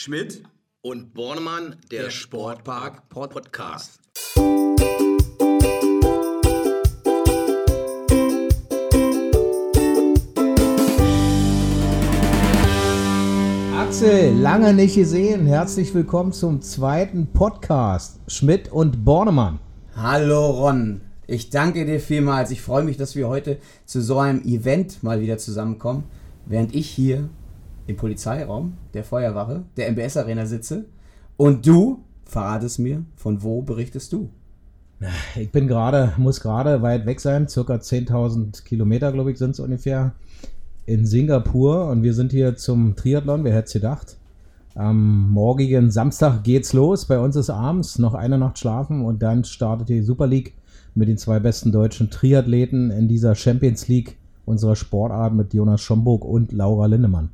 Schmidt und Bornemann, der, Der Sportpark Sportpark Podcast. Axel, lange nicht gesehen. Herzlich willkommen zum zweiten Podcast. Schmidt und Bornemann. Hallo Ron, ich danke dir vielmals. Ich freue mich, dass wir heute zu so einem Event mal wieder zusammenkommen, während ich hier im Polizeiraum der Feuerwache der MBS Arena sitze und du verratest mir, von wo berichtest du? Ich bin gerade, muss gerade weit weg sein, circa 10.000 Kilometer, glaube ich, sind es ungefähr, in Singapur. Und wir sind hier zum Triathlon, wer hätte es gedacht. Am morgigen Samstag geht's los. Bei uns ist abends noch eine Nacht schlafen und dann startet die Super League mit den zwei besten deutschen Triathleten in dieser Champions League unserer Sportart mit Jonas Schomburg und Laura Lindemann.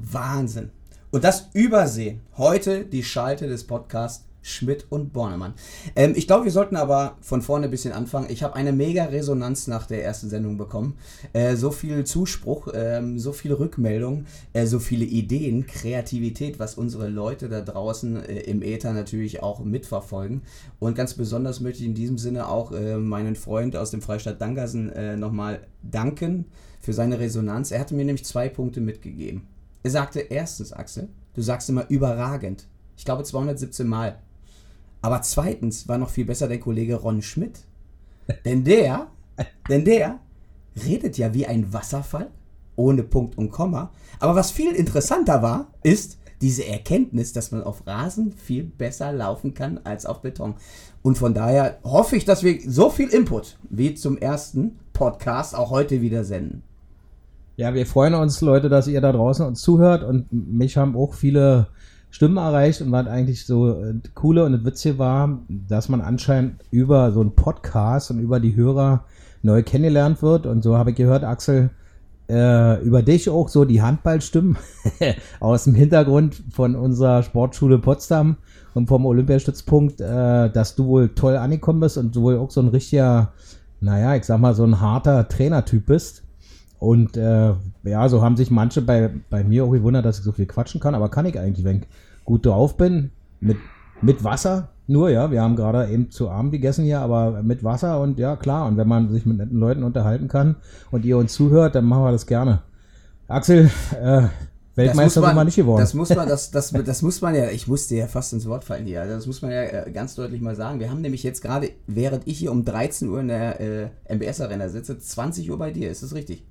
Wahnsinn. Und das Übersehen. Heute die Schalte des Podcasts Schmidt und Bornemann. Ähm, ich glaube, wir sollten aber von vorne ein bisschen anfangen. Ich habe eine mega Resonanz nach der ersten Sendung bekommen. Äh, so viel Zuspruch, ähm, so viele Rückmeldungen, äh, so viele Ideen, Kreativität, was unsere Leute da draußen äh, im Äther natürlich auch mitverfolgen. Und ganz besonders möchte ich in diesem Sinne auch äh, meinen Freund aus dem Freistaat Dangersen äh, nochmal danken für seine Resonanz. Er hatte mir nämlich zwei Punkte mitgegeben. Er sagte erstens, Axel, du sagst immer überragend. Ich glaube 217 Mal. Aber zweitens war noch viel besser der Kollege Ron Schmidt. Denn der, denn der redet ja wie ein Wasserfall, ohne Punkt und Komma. Aber was viel interessanter war, ist diese Erkenntnis, dass man auf Rasen viel besser laufen kann als auf Beton. Und von daher hoffe ich, dass wir so viel Input wie zum ersten Podcast auch heute wieder senden. Ja, wir freuen uns, Leute, dass ihr da draußen uns zuhört und mich haben auch viele Stimmen erreicht und was eigentlich so äh, coole und das Witzige war, dass man anscheinend über so einen Podcast und über die Hörer neu kennengelernt wird und so habe ich gehört, Axel, äh, über dich auch so die Handballstimmen aus dem Hintergrund von unserer Sportschule Potsdam und vom Olympiastützpunkt, äh, dass du wohl toll angekommen bist und du wohl auch so ein richtiger, naja, ich sag mal, so ein harter Trainertyp bist. Und äh, ja, so haben sich manche bei, bei mir auch gewundert, dass ich so viel quatschen kann, aber kann ich eigentlich, wenn ich gut drauf bin, mit, mit Wasser nur, ja. Wir haben gerade eben zu Abend gegessen hier, aber mit Wasser und ja, klar. Und wenn man sich mit netten Leuten unterhalten kann und ihr uns zuhört, dann machen wir das gerne. Axel, äh, Weltmeister sind wir nicht geworden. Das muss man, das, das, das muss man ja, ich musste ja fast ins Wort fallen hier. Also das muss man ja äh, ganz deutlich mal sagen. Wir haben nämlich jetzt gerade, während ich hier um 13 Uhr in der äh, MBS-Arena sitze, 20 Uhr bei dir. Ist das richtig?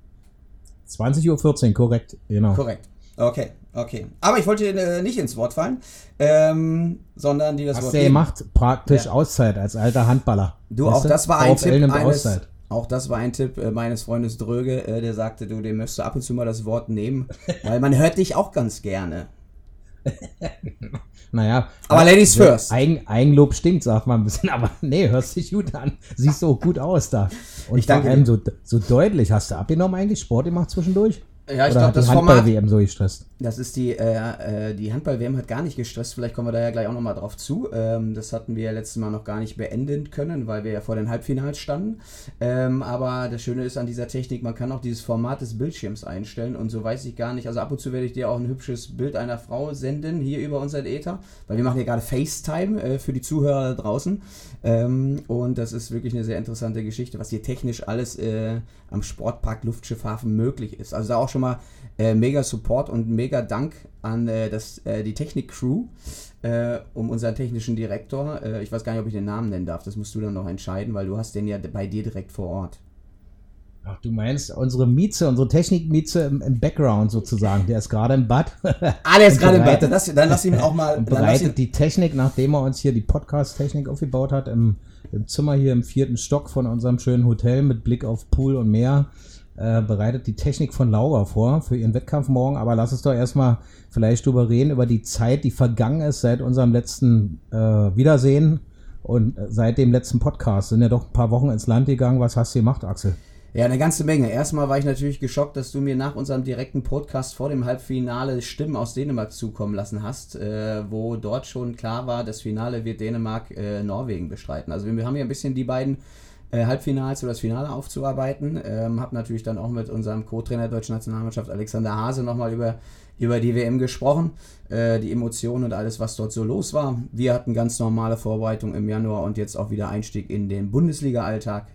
20.14 Uhr, korrekt, genau. Korrekt. Okay, okay. Aber ich wollte äh, nicht ins Wort fallen, ähm, sondern die das Hast Wort du geben. gemacht, praktisch Ja. Auszeit als alter Handballer. Du, Weißt auch das war ein VfL Tipp eines, Auszeit. auch das war ein Tipp äh, meines Freundes Dröge, äh, der sagte, du, dem möchtest du ab und zu mal das Wort nehmen, weil man hört dich auch ganz gerne. Naja. Aber Ladies so first. Eigen, Eigenlob stinkt, sagt man ein bisschen, aber nee, hörst dich gut an. Siehst so gut aus da. Und Ich danke vor so, so deutlich. Hast du abgenommen eigentlich? Sport gemacht zwischendurch? Ja, ich glaube, das die Format, Handball-WM so gestresst? Das ist die, äh, äh, die Handball-WM hat gar nicht gestresst, vielleicht kommen wir da ja gleich auch nochmal drauf zu. Ähm, das hatten wir ja letztes Mal noch gar nicht beenden können, weil wir ja vor den Halbfinals standen. Ähm, aber das Schöne ist an dieser Technik, man kann auch dieses Format des Bildschirms einstellen und so weiß ich gar nicht. Also ab und zu werde ich dir auch ein hübsches Bild einer Frau senden, hier über unseren Ether, weil wir machen ja gerade FaceTime äh, für die Zuhörer da draußen. Ähm, und das ist wirklich eine sehr interessante Geschichte, was hier technisch alles äh, am Sportpark Luftschiffhafen möglich ist. Also da auch schon mal äh, mega Support und mega Dank an äh, das, äh, die Technik-Crew äh, um unseren technischen Direktor. Äh, ich weiß gar nicht, ob ich den Namen nennen darf. Das musst du dann noch entscheiden, weil du hast den ja bei dir direkt vor Ort. Ach, du meinst unsere Mieze, unsere Technik-Mieze im, im Background sozusagen. Der ist gerade im Bad. Ah, der ist gerade im bereitet- Dann lass, dann lass ihn auch mal. und bereitet die Technik, nachdem er uns hier die Podcast-Technik aufgebaut hat, im, im Zimmer hier im vierten Stock von unserem schönen Hotel mit Blick auf Pool und Meer, äh, bereitet die Technik von Laura vor für ihren Wettkampf morgen. Aber lass uns doch erstmal vielleicht drüber reden, über die Zeit, die vergangen ist seit unserem letzten äh, Wiedersehen und äh, seit dem letzten Podcast. Sind ja doch ein paar Wochen ins Land gegangen. Was hast du gemacht, Axel? Ja, eine ganze Menge. Erstmal war ich natürlich geschockt, dass du mir nach unserem direkten Podcast vor dem Halbfinale Stimmen aus Dänemark zukommen lassen hast, äh, wo dort schon klar war, das Finale wird Dänemark äh, bestreiten. Also wir haben hier ein bisschen die beiden äh, Halbfinals oder das Finale aufzuarbeiten. Ähm, hab natürlich dann auch mit unserem Co-Trainer der deutschen Nationalmannschaft Alexander Hase nochmal über über die WM gesprochen, äh, die Emotionen und alles, was dort so los war. Wir hatten ganz normale Vorbereitung im Januar und jetzt auch wieder Einstieg in den Bundesliga-Alltag.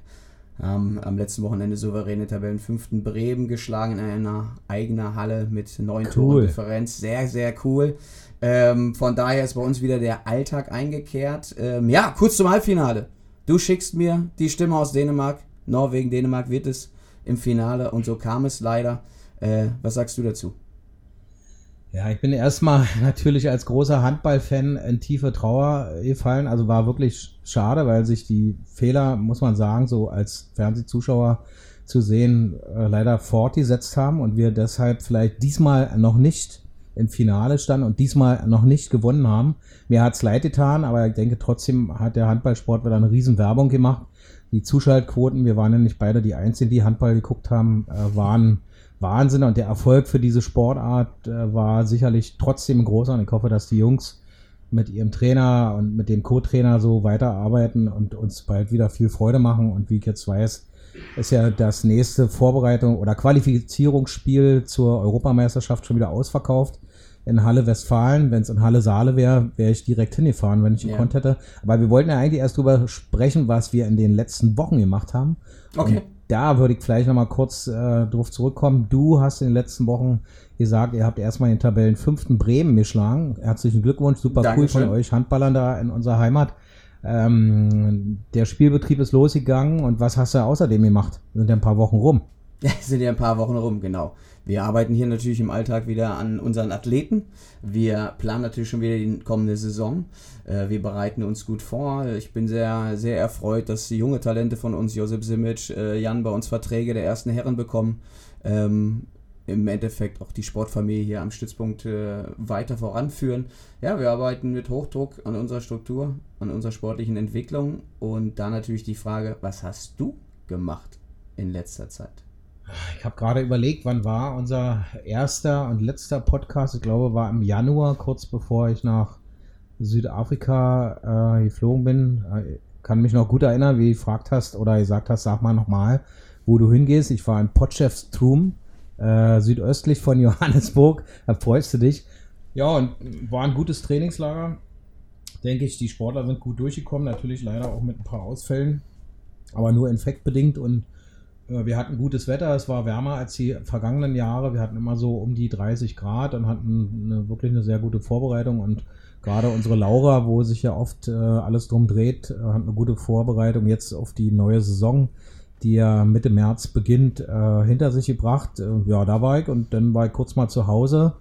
Ähm, am letzten Wochenende souveräne Tabellenfünften Bremen geschlagen in einer eigenen Halle mit neun Cool. Toren Differenz. Sehr, sehr cool. Ähm, von daher ist bei uns wieder der Alltag eingekehrt. Ähm, ja, kurz zum Halbfinale. Du schickst mir die Stimme aus Dänemark. Norwegen, Dänemark wird es im Finale und so kam es leider. Äh, was sagst du dazu? Ja, ich bin erstmal natürlich als großer Handballfan in tiefe Trauer gefallen. Also war wirklich schade, weil sich die Fehler, muss man sagen, so als Fernsehzuschauer zu sehen, äh, leider fortgesetzt haben und wir deshalb vielleicht diesmal noch nicht im Finale standen und diesmal noch nicht gewonnen haben. Mir hat's leid getan, aber ich denke trotzdem hat der Handballsport wieder eine riesen Werbung gemacht. Die Zuschaltquoten, wir waren ja nicht beide die Einzigen, die Handball geguckt haben, äh, waren Wahnsinn und der Erfolg für diese Sportart äh, war sicherlich trotzdem großer und ich hoffe, dass die Jungs mit ihrem Trainer und mit dem Co-Trainer so weiterarbeiten und uns bald wieder viel Freude machen und wie ich jetzt weiß, ist ja das nächste Vorbereitung oder Qualifizierungsspiel zur Europameisterschaft schon wieder ausverkauft in Halle Westfalen. Wenn es in Halle Saale wäre, wäre ich direkt hingefahren, wenn ich Ja. gekonnt hätte. Aber wir wollten ja eigentlich erst drüber sprechen, was wir in den letzten Wochen gemacht haben. Okay. Und da würde ich vielleicht nochmal kurz äh, drauf zurückkommen. Du hast in den letzten Wochen gesagt, ihr habt erstmal den Tabellen fünften Bremen geschlagen. Herzlichen Glückwunsch, super Dankeschön. cool von euch Handballern da in unserer Heimat. Ähm, der Spielbetrieb ist losgegangen und was hast du außerdem gemacht? Sind ja ein paar Wochen rum. Sind ja ein paar Wochen rum, genau. Wir arbeiten hier natürlich im Alltag wieder an unseren Athleten. Wir planen natürlich schon wieder die kommende Saison. Äh, wir bereiten uns gut vor. Ich bin sehr, sehr erfreut, dass junge Talente von uns, Josip Simic, äh, Jan, bei uns Verträge der ersten Herren bekommen. Im Endeffekt auch die Sportfamilie hier am Stützpunkt äh, weiter voranführen. Ja, wir arbeiten mit Hochdruck an unserer Struktur, an unserer sportlichen Entwicklung. Und da natürlich die Frage, was hast du gemacht in letzter Zeit? Ich habe gerade überlegt, wann war unser erster und letzter Podcast? Ich glaube, war im Januar, kurz bevor ich nach Südafrika äh, geflogen bin. Äh, kann mich noch gut erinnern, wie du gefragt hast oder gesagt hast, sag mal nochmal, wo du hingehst. Ich war in Potchefstroom, äh, südöstlich von Johannesburg. Da freust du dich. Ja, und war ein gutes Trainingslager. Denke ich, die Sportler sind gut durchgekommen. Natürlich leider auch mit ein paar Ausfällen, aber nur infektbedingt und äh, wir hatten gutes Wetter, es war wärmer als die vergangenen Jahre. Wir hatten immer so um die 30 Grad und hatten eine, wirklich eine sehr gute Vorbereitung. Und gerade unsere Laura, wo sich ja oft äh, alles drum dreht, äh, hat eine gute Vorbereitung jetzt auf die neue Saison, die ja Mitte März beginnt, äh, hinter sich gebracht. Äh, ja, da war ich und dann war ich kurz mal zu Hause.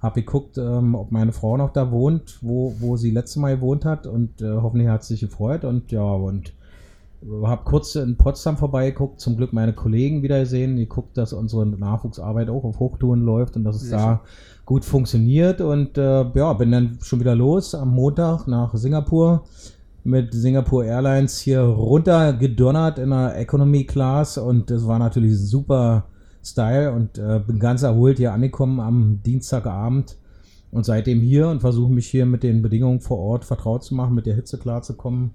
Hab geguckt, ähm, ob meine Frau noch da wohnt, wo, wo sie letztes Mal gewohnt hat und äh, hoffentlich hat sie sich gefreut und ja, und habe kurz in Potsdam vorbeigeguckt, zum Glück meine Kollegen wieder gesehen, die guckt, dass unsere Nachwuchsarbeit auch auf Hochtouren läuft und dass es Sehr da gut funktioniert und äh, ja, bin dann schon wieder los am Montag nach Singapur mit Singapore Airlines hier runter gedonnert in der Economy Class und das war natürlich super Style und äh, bin ganz erholt hier angekommen am Dienstagabend und seitdem hier und versuche mich hier mit den Bedingungen vor Ort vertraut zu machen, mit der Hitze klarzukommen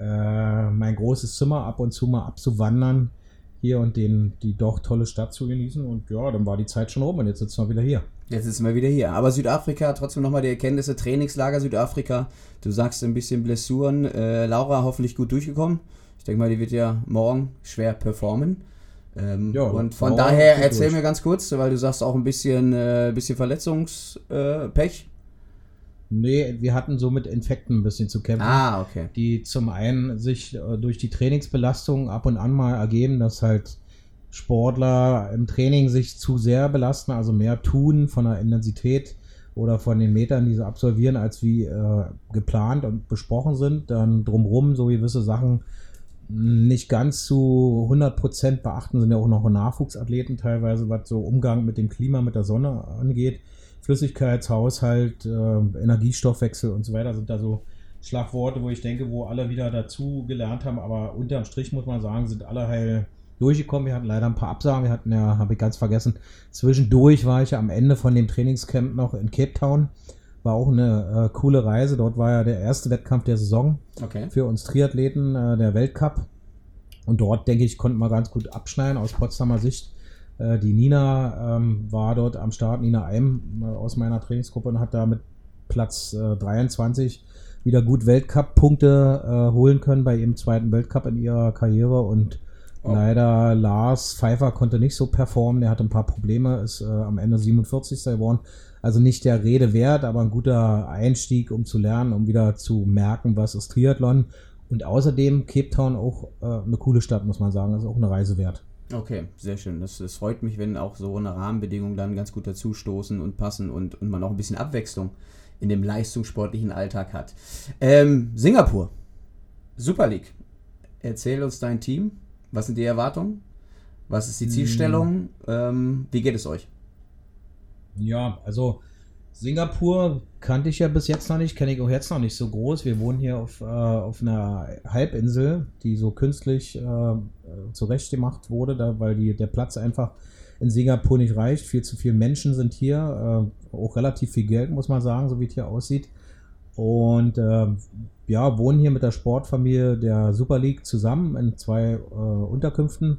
äh, mein großes Zimmer ab und zu mal abzuwandern hier und den, die doch tolle Stadt zu genießen. Und ja, dann war die Zeit schon rum und jetzt sitzen wir wieder hier. Jetzt sitzen wir wieder hier. Aber Südafrika, trotzdem nochmal die Erkenntnisse, Trainingslager Südafrika. Du sagst ein bisschen Blessuren. Äh, Laura hoffentlich gut durchgekommen. Ich denke mal, die wird ja morgen schwer performen. Ähm, Ja, und von daher erzähl durch. mir ganz kurz, weil du sagst auch ein bisschen, äh, bisschen Verletzungspech. Nee, wir hatten so mit Infekten ein bisschen zu kämpfen. ah, okay. die zum einen sich äh, durch die Trainingsbelastung ab und an mal ergeben, dass halt Sportler im Training sich zu sehr belasten, also mehr tun von der Intensität oder von den Metern, die sie absolvieren, als wie äh, geplant und besprochen sind. Dann drumrum so gewisse Sachen nicht ganz zu 100% beachten, sind ja auch noch Nachwuchsathleten teilweise, was so Umgang mit dem Klima, mit der Sonne angeht. Flüssigkeitshaushalt, äh, Energiestoffwechsel und so weiter sind da so Schlagworte, wo ich denke, wo alle wieder dazu gelernt haben, aber unterm Strich muss man sagen, sind alle heil durchgekommen. Wir hatten leider ein paar Absagen, wir hatten ja, habe ich ganz vergessen, zwischendurch war ich ja am Ende von dem Trainingscamp noch in Cape Town. War auch eine äh, coole Reise. Dort war ja der erste Wettkampf der Saison Okay. für uns Triathleten, äh, der Weltcup. Und dort, denke ich, konnten wir ganz gut abschneiden aus Potsdamer Sicht. Äh, die Nina ähm, war dort am Start, Nina Eim äh, aus meiner Trainingsgruppe und hat da mit Platz äh, 23 wieder gut Weltcup-Punkte äh, holen können bei ihrem zweiten Weltcup in ihrer Karriere und Oh. leider Lars Pfeiffer konnte nicht so performen, der hatte ein paar Probleme, ist am Ende 47. geworden. Also nicht der Rede wert, aber ein guter Einstieg, um zu lernen, um wieder zu merken, was ist Triathlon. Und außerdem Cape Town auch äh, eine coole Stadt, muss man sagen. Das ist auch eine Reise wert. Okay, sehr schön. Das, das freut mich, wenn auch so eine Rahmenbedingungen dann ganz gut dazustoßen und passen und, und man auch ein bisschen Abwechslung in dem leistungssportlichen Alltag hat. Ähm, Singapur, Super League. Erzähl uns dein Team. Was sind die Erwartungen? Was ist die Zielstellung? Ähm, wie geht es euch? Ja, also Singapur kannte ich ja bis jetzt noch nicht, kenne ich auch jetzt noch nicht so groß. Wir wohnen hier auf, äh, auf einer Halbinsel, die so künstlich äh, zurechtgemacht wurde, da, weil die, der Platz einfach in Singapur nicht reicht. Viel zu viele Menschen sind hier, äh, auch relativ viel Geld, muss man sagen, so wie es hier aussieht. Und äh, ja, wohnen hier mit der Sportfamilie der Super League zusammen in zwei äh, Unterkünften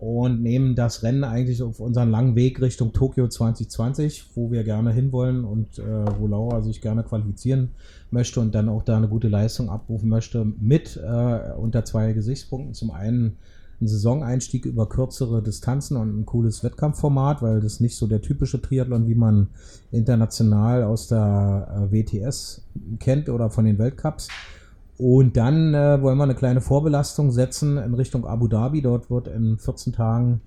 und nehmen das Rennen eigentlich auf unseren langen Weg Richtung Tokio 2020, wo wir gerne hinwollen und äh, wo Laura sich gerne qualifizieren möchte und dann auch da eine gute Leistung abrufen möchte, mit äh, unter zwei Gesichtspunkten. Zum einen ein Saisoneinstieg über kürzere Distanzen und ein cooles Wettkampfformat, weil das nicht so der typische Triathlon, wie man international aus der äh, WTS kennt oder von den Weltcups. Und dann äh, wollen wir eine kleine Vorbelastung setzen in Richtung Abu Dhabi. Dort wird in 14 Tagen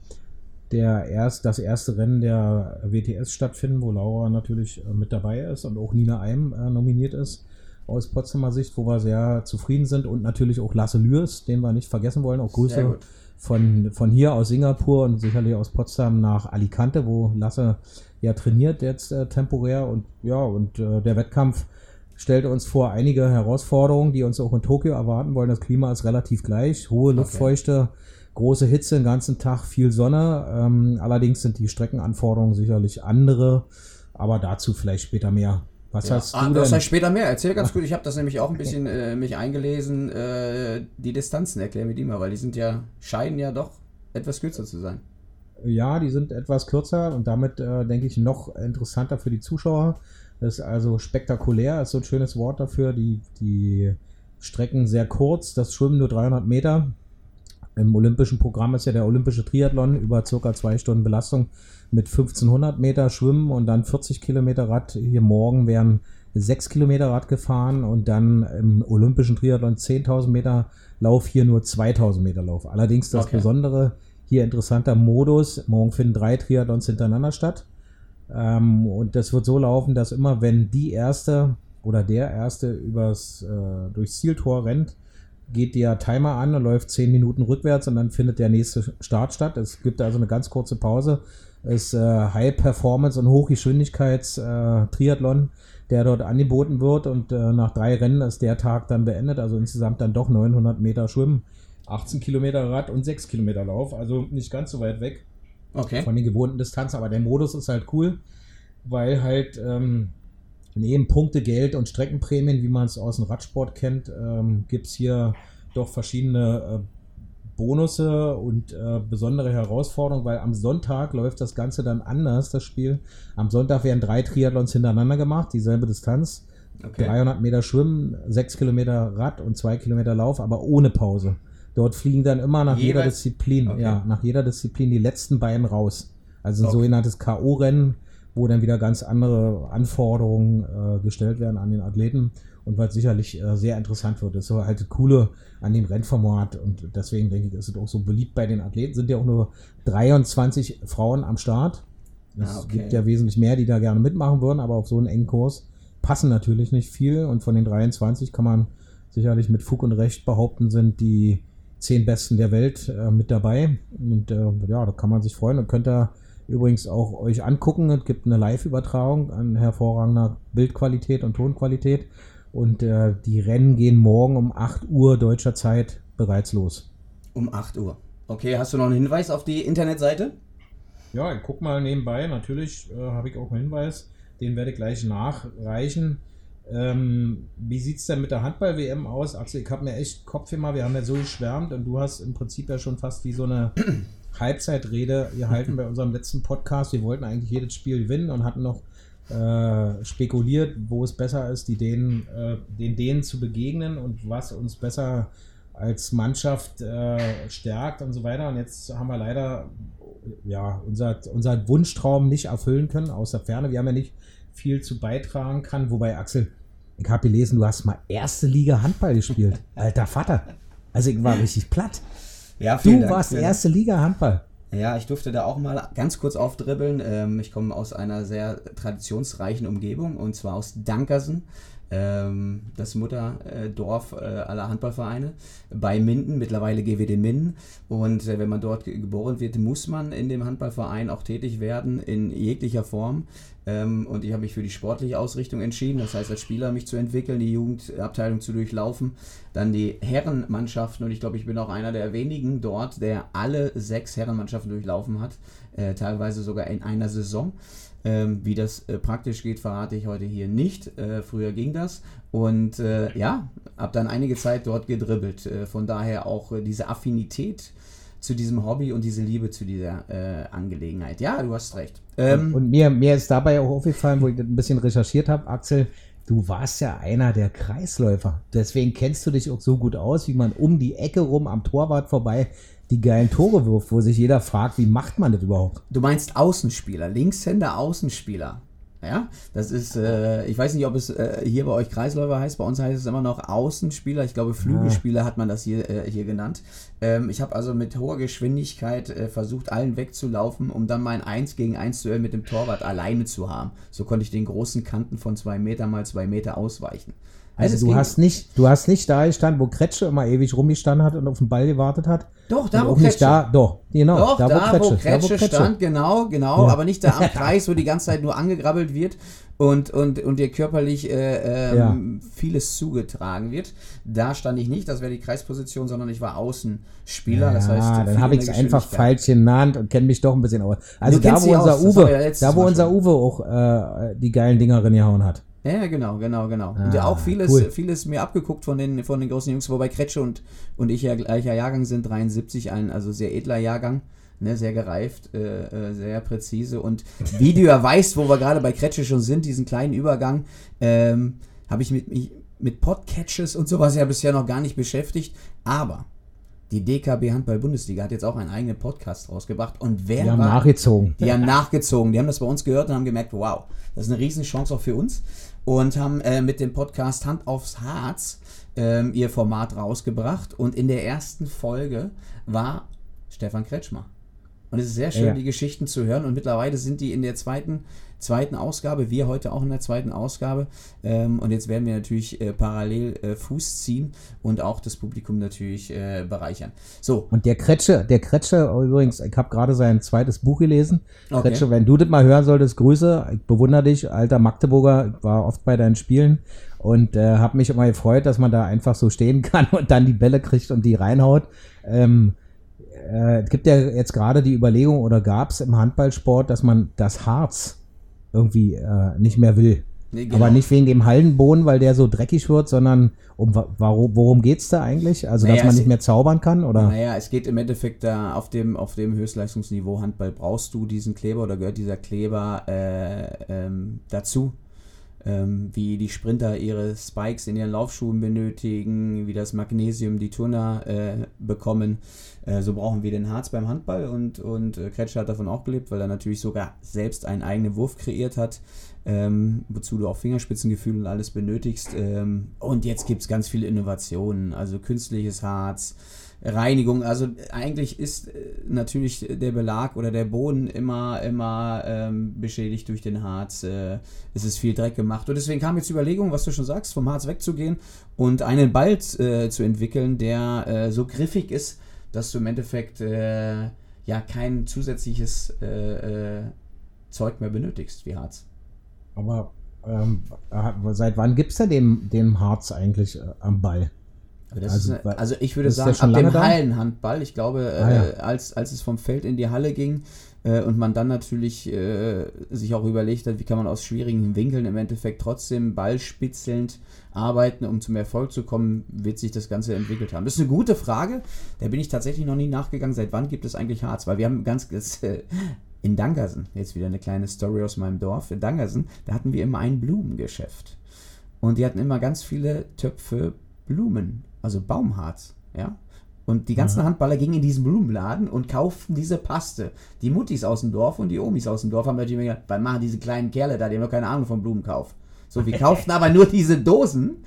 der erst, das erste Rennen der WTS stattfinden, wo Laura natürlich äh, mit dabei ist und auch Nina Eim äh, nominiert ist aus Potsdamer Sicht, wo wir sehr zufrieden sind und natürlich auch Lasse Lürs, den wir nicht vergessen wollen. Auch Grüße von, von hier aus Singapur und sicherlich aus Potsdam nach Alicante, wo Lasse ja trainiert jetzt äh, temporär und ja, und äh, der Wettkampf stellt uns vor einige Herausforderungen, die uns auch in Tokio erwarten wollen. Das Klima ist relativ gleich, hohe Luftfeuchte, große Hitze den ganzen Tag, viel Sonne. Ähm, allerdings sind die Streckenanforderungen sicherlich andere, aber dazu vielleicht später mehr. Was Ja. hast ah, du das denn? heißt später mehr. Erzähl ganz gut. Ich habe das nämlich auch ein bisschen äh, mich eingelesen. Äh, die Distanzen, erklär mir die mal, weil die sind ja, scheinen ja doch etwas kürzer zu sein. Ja, die sind etwas kürzer und damit, äh, denke ich, noch interessanter für die Zuschauer. Das ist also spektakulär, ist so ein schönes Wort dafür. Die, die Strecken sehr kurz, das Schwimmen nur 300 Meter. Im olympischen Programm ist ja der olympische Triathlon über circa zwei Stunden Belastung mit 1500 Meter Schwimmen und dann 40 Kilometer Rad. Hier morgen werden 6 Kilometer Rad gefahren und dann im olympischen Triathlon 10.000 Meter Lauf, hier nur 2000 Meter Lauf. Allerdings das Okay. Besondere, hier interessanter Modus. Morgen finden drei Triathlons hintereinander statt. Ähm, und das wird so laufen, dass immer, wenn die erste oder der erste übers, äh, durchs Zieltor rennt, geht der Timer an und läuft 10 Minuten rückwärts und dann findet der nächste Start statt. Es gibt also eine ganz kurze Pause. Es ist äh, High Performance und Hochgeschwindigkeits äh, Triathlon, der dort angeboten wird und äh, nach drei Rennen ist der Tag dann beendet. Also insgesamt dann doch 900 Meter Schwimmen, 18 Kilometer Rad und 6 Kilometer Lauf. Also nicht ganz so weit weg Okay. von den gewohnten Distanzen, aber der Modus ist halt cool, weil halt ähm, neben Punkte, Geld und Streckenprämien, wie man es aus dem Radsport kennt, ähm, gibt es hier doch verschiedene äh, Bonusse und äh, besondere Herausforderungen, weil am Sonntag läuft das Ganze dann anders, das Spiel. Am Sonntag werden drei Triathlons hintereinander gemacht, dieselbe Distanz. Okay. 300 Meter Schwimmen, 6 Kilometer Rad und 2 Kilometer Lauf, aber ohne Pause. Dort fliegen dann immer nach jeder Jeweils? Disziplin, Okay. ja, nach jeder Disziplin die letzten beiden raus. Also ein Okay. sogenanntes K.O.-Rennen, wo dann wieder ganz andere Anforderungen äh, gestellt werden an den Athleten und was sicherlich äh, sehr interessant wird. Das ist so halt das Coole an dem Rennformat und deswegen denke ich, ist es auch so beliebt bei den Athleten. Sind ja auch nur 23 Frauen am Start. Es Ah, okay. gibt ja wesentlich mehr, die da gerne mitmachen würden, aber auf so einen engen Kurs passen natürlich nicht viel und von den 23 kann man sicherlich mit Fug und Recht behaupten, sind die zehn Besten der Welt äh, mit dabei. Und äh, ja, da kann man sich freuen und könnt ihr übrigens auch euch angucken. Es gibt eine Live-Übertragung an hervorragender Bildqualität und Tonqualität. Und äh, die Rennen gehen morgen um 8 Uhr deutscher Zeit bereits los. Um 8 Uhr. Okay, hast du noch einen Hinweis auf die Internetseite? Ja, ich guck mal nebenbei. Natürlich äh, habe ich auch einen Hinweis. Den werde ich gleich nachreichen. Ähm, wie sieht es denn mit der Handball-WM aus? Axel, ich habe mir echt Kopf immer, wir haben ja so geschwärmt und du hast im Prinzip ja schon fast wie so eine Halbzeitrede gehalten bei unserem letzten Podcast. Wir wollten eigentlich jedes Spiel gewinnen und hatten noch äh, spekuliert, wo es besser ist, die Dänen, äh, den Dänen zu begegnen und was uns besser als Mannschaft äh, stärkt und so weiter. Und jetzt haben wir leider ja, unser, unser Wunschtraum nicht erfüllen können, aus der Ferne. Wir haben ja nicht viel zu beitragen kann. Wobei, Axel, ich habe gelesen, du hast mal erste Liga Handball gespielt. Alter Vater. Also ich war richtig platt. Ja, Du Dank warst erste Liga Handball. Ja, ich durfte da auch mal ganz kurz aufdribbeln. Ähm, ich komme aus einer sehr traditionsreichen Umgebung und zwar aus Dankersen, ähm, das Mutterdorf äh, aller Handballvereine, bei Minden, mittlerweile GWD Minden. Und äh, wenn man dort ge- geboren wird, muss man in dem Handballverein auch tätig werden, in jeglicher Form. Ähm, und ich habe mich für die sportliche Ausrichtung entschieden, das heißt als Spieler mich zu entwickeln, die Jugendabteilung zu durchlaufen, dann die Herrenmannschaften und ich glaube, ich bin auch einer der wenigen dort, der alle sechs Herrenmannschaften durchlaufen hat, äh, teilweise sogar in einer Saison. Ähm, wie das äh, praktisch geht, verrate ich heute hier nicht. Äh, früher ging das. Und äh, ja, habe dann einige Zeit dort gedribbelt. Äh, von daher auch äh, diese Affinität zu diesem Hobby und diese Liebe zu dieser äh, Angelegenheit. Ja, du hast recht. Ähm, Und mir, mir ist dabei auch aufgefallen, wo ich ein bisschen recherchiert habe, Axel, du warst ja einer der Kreisläufer. Deswegen kennst du dich auch so gut aus, wie man um die Ecke rum am Torwart vorbei die geilen Tore wirft, wo sich jeder fragt, wie macht man das überhaupt? Du meinst Außenspieler, Linkshänder Außenspieler. Ja, das ist, äh, ich weiß nicht, ob es äh, hier bei euch Kreisläufer heißt, bei uns heißt es immer noch Außenspieler. Ich glaube, Flügelspieler hat man das hier, äh, hier genannt. Ähm, ich habe also mit hoher Geschwindigkeit äh, versucht, allen wegzulaufen, um dann mein 1 gegen 1 Duell mit dem Torwart alleine zu haben. So konnte ich den großen Kanten von 2 Meter mal 2 Meter ausweichen. Also es du hast nicht, du hast nicht da gestanden, wo Kretsche immer ewig rumgestanden hat und auf den Ball gewartet hat. Doch, da Und wo auch nicht Kretsche. da, doch, genau, Doch, da, wo, Kretsche, Kretsche. stand, genau, genau, Ja. aber nicht da am Kreis, wo die ganze Zeit nur angegrabbelt wird und, und, und dir körperlich äh, ähm, Ja. vieles zugetragen wird. Da stand ich nicht, das wäre die Kreisposition, sondern ich war Außenspieler. Ja, das heißt, dann habe ich es einfach falsch genannt und kenne mich doch ein bisschen aus. Also Du da, wo unser aus, ja Uwe, da wo unser. Uwe auch äh, die geilen Dinger reingehauen hat. Ja, genau, genau, genau. und Ah, auch vieles, cool. vieles mir abgeguckt von den, von den großen Jungs, wobei Kretsche und, und ich ja gleicher Jahrgang sind, 73, ein also sehr edler Jahrgang, ne, sehr gereift, äh, äh, sehr präzise. Und wie du ja weißt, wo wir gerade bei Kretsche schon sind, diesen kleinen Übergang, ähm, habe ich mit, mich mit Podcatches und sowas ja bisher noch gar nicht beschäftigt, aber die DKB Handball-Bundesliga hat jetzt auch einen eigenen Podcast rausgebracht und wer Die haben war, nachgezogen. die haben nachgezogen. Die haben das bei uns gehört und haben gemerkt, wow, das ist eine Riesenchance auch für uns. Und haben äh, mit dem Podcast Hand aufs Harz ähm, ihr Format rausgebracht. Und in der ersten Folge war Stefan Kretschmer. Und es ist sehr schön, Ja. die Geschichten zu hören. Und mittlerweile sind die in der zweiten, zweiten Ausgabe, wir heute auch in der zweiten Ausgabe. Ähm, und jetzt werden wir natürlich äh, parallel äh, Fuß ziehen und auch das Publikum natürlich äh, bereichern. So, Und der Kretsche, der Kretsche übrigens, ich habe gerade sein zweites Buch gelesen. Okay. Kretsche, wenn du das mal hören solltest, Grüße. Ich bewundere dich, alter Magdeburger. Ich war oft bei deinen Spielen und äh, habe mich immer gefreut, dass man da einfach so stehen kann und dann die Bälle kriegt und die reinhaut. Ähm, äh, es gibt ja jetzt gerade die Überlegung oder gab es im Handballsport, dass man das Harz irgendwie äh, nicht mehr will. Nee, genau. Aber nicht wegen dem Hallenboden, weil der so dreckig wird, sondern um wa- warum, worum geht's da eigentlich? Also, dass Naja, man es- nicht mehr zaubern kann? Oder? Naja, es geht im Endeffekt da auf dem, auf dem Höchstleistungsniveau Handball brauchst du diesen Kleber oder gehört dieser Kleber äh, ähm, dazu. Ähm, wie die Sprinter ihre Spikes in ihren Laufschuhen benötigen, wie das Magnesium die Turner äh, bekommen. Äh, so brauchen wir den Harz beim Handball und, und äh, Kretscher hat davon auch gelebt, weil er natürlich sogar selbst einen eigenen Wurf kreiert hat, ähm, wozu du auch Fingerspitzengefühl und alles benötigst. Ähm, und jetzt gibt es ganz viele Innovationen, also künstliches Harz, Reinigung. Also eigentlich ist äh, natürlich der Belag oder der Boden immer, immer ähm, beschädigt durch den Harz. Äh, es ist viel Dreck gemacht. Und deswegen kam jetzt die Überlegung, was du schon sagst, vom Harz wegzugehen und einen Ball äh, zu entwickeln, der äh, so griffig ist, dass du im Endeffekt äh, ja kein zusätzliches äh, Zeug mehr benötigst wie Harz. Aber ähm, äh, seit wann gibt's denn dem, dem Harz eigentlich am Ball? Also, eine, also ich würde sagen, ab dem da? Hallenhandball, ich glaube, Ah, ja. äh, als, als es vom Feld in die Halle ging äh, und man dann natürlich äh, sich auch überlegt hat, wie kann man aus schwierigen Winkeln im Endeffekt trotzdem ballspitzelnd arbeiten, um zum Erfolg zu kommen, wird sich das Ganze entwickelt haben. Das ist eine gute Frage, da bin ich tatsächlich noch nie nachgegangen, seit wann gibt es eigentlich Harz? Weil wir haben ganz, das, äh, in Dangersen, jetzt wieder eine kleine Story aus meinem Dorf, in Dangersen, da hatten wir immer ein Blumengeschäft. Und die hatten immer ganz viele Töpfe Blumen, also Baumharz, ja. Und die ganzen Handballer gingen in diesen Blumenladen und kauften diese Paste. Die Muttis aus dem Dorf und die Omis aus dem Dorf haben natürlich immer gedacht, was machen diese kleinen Kerle da, die haben doch keine Ahnung vom Blumenkauf. So, wir kauften aber nur diese Dosen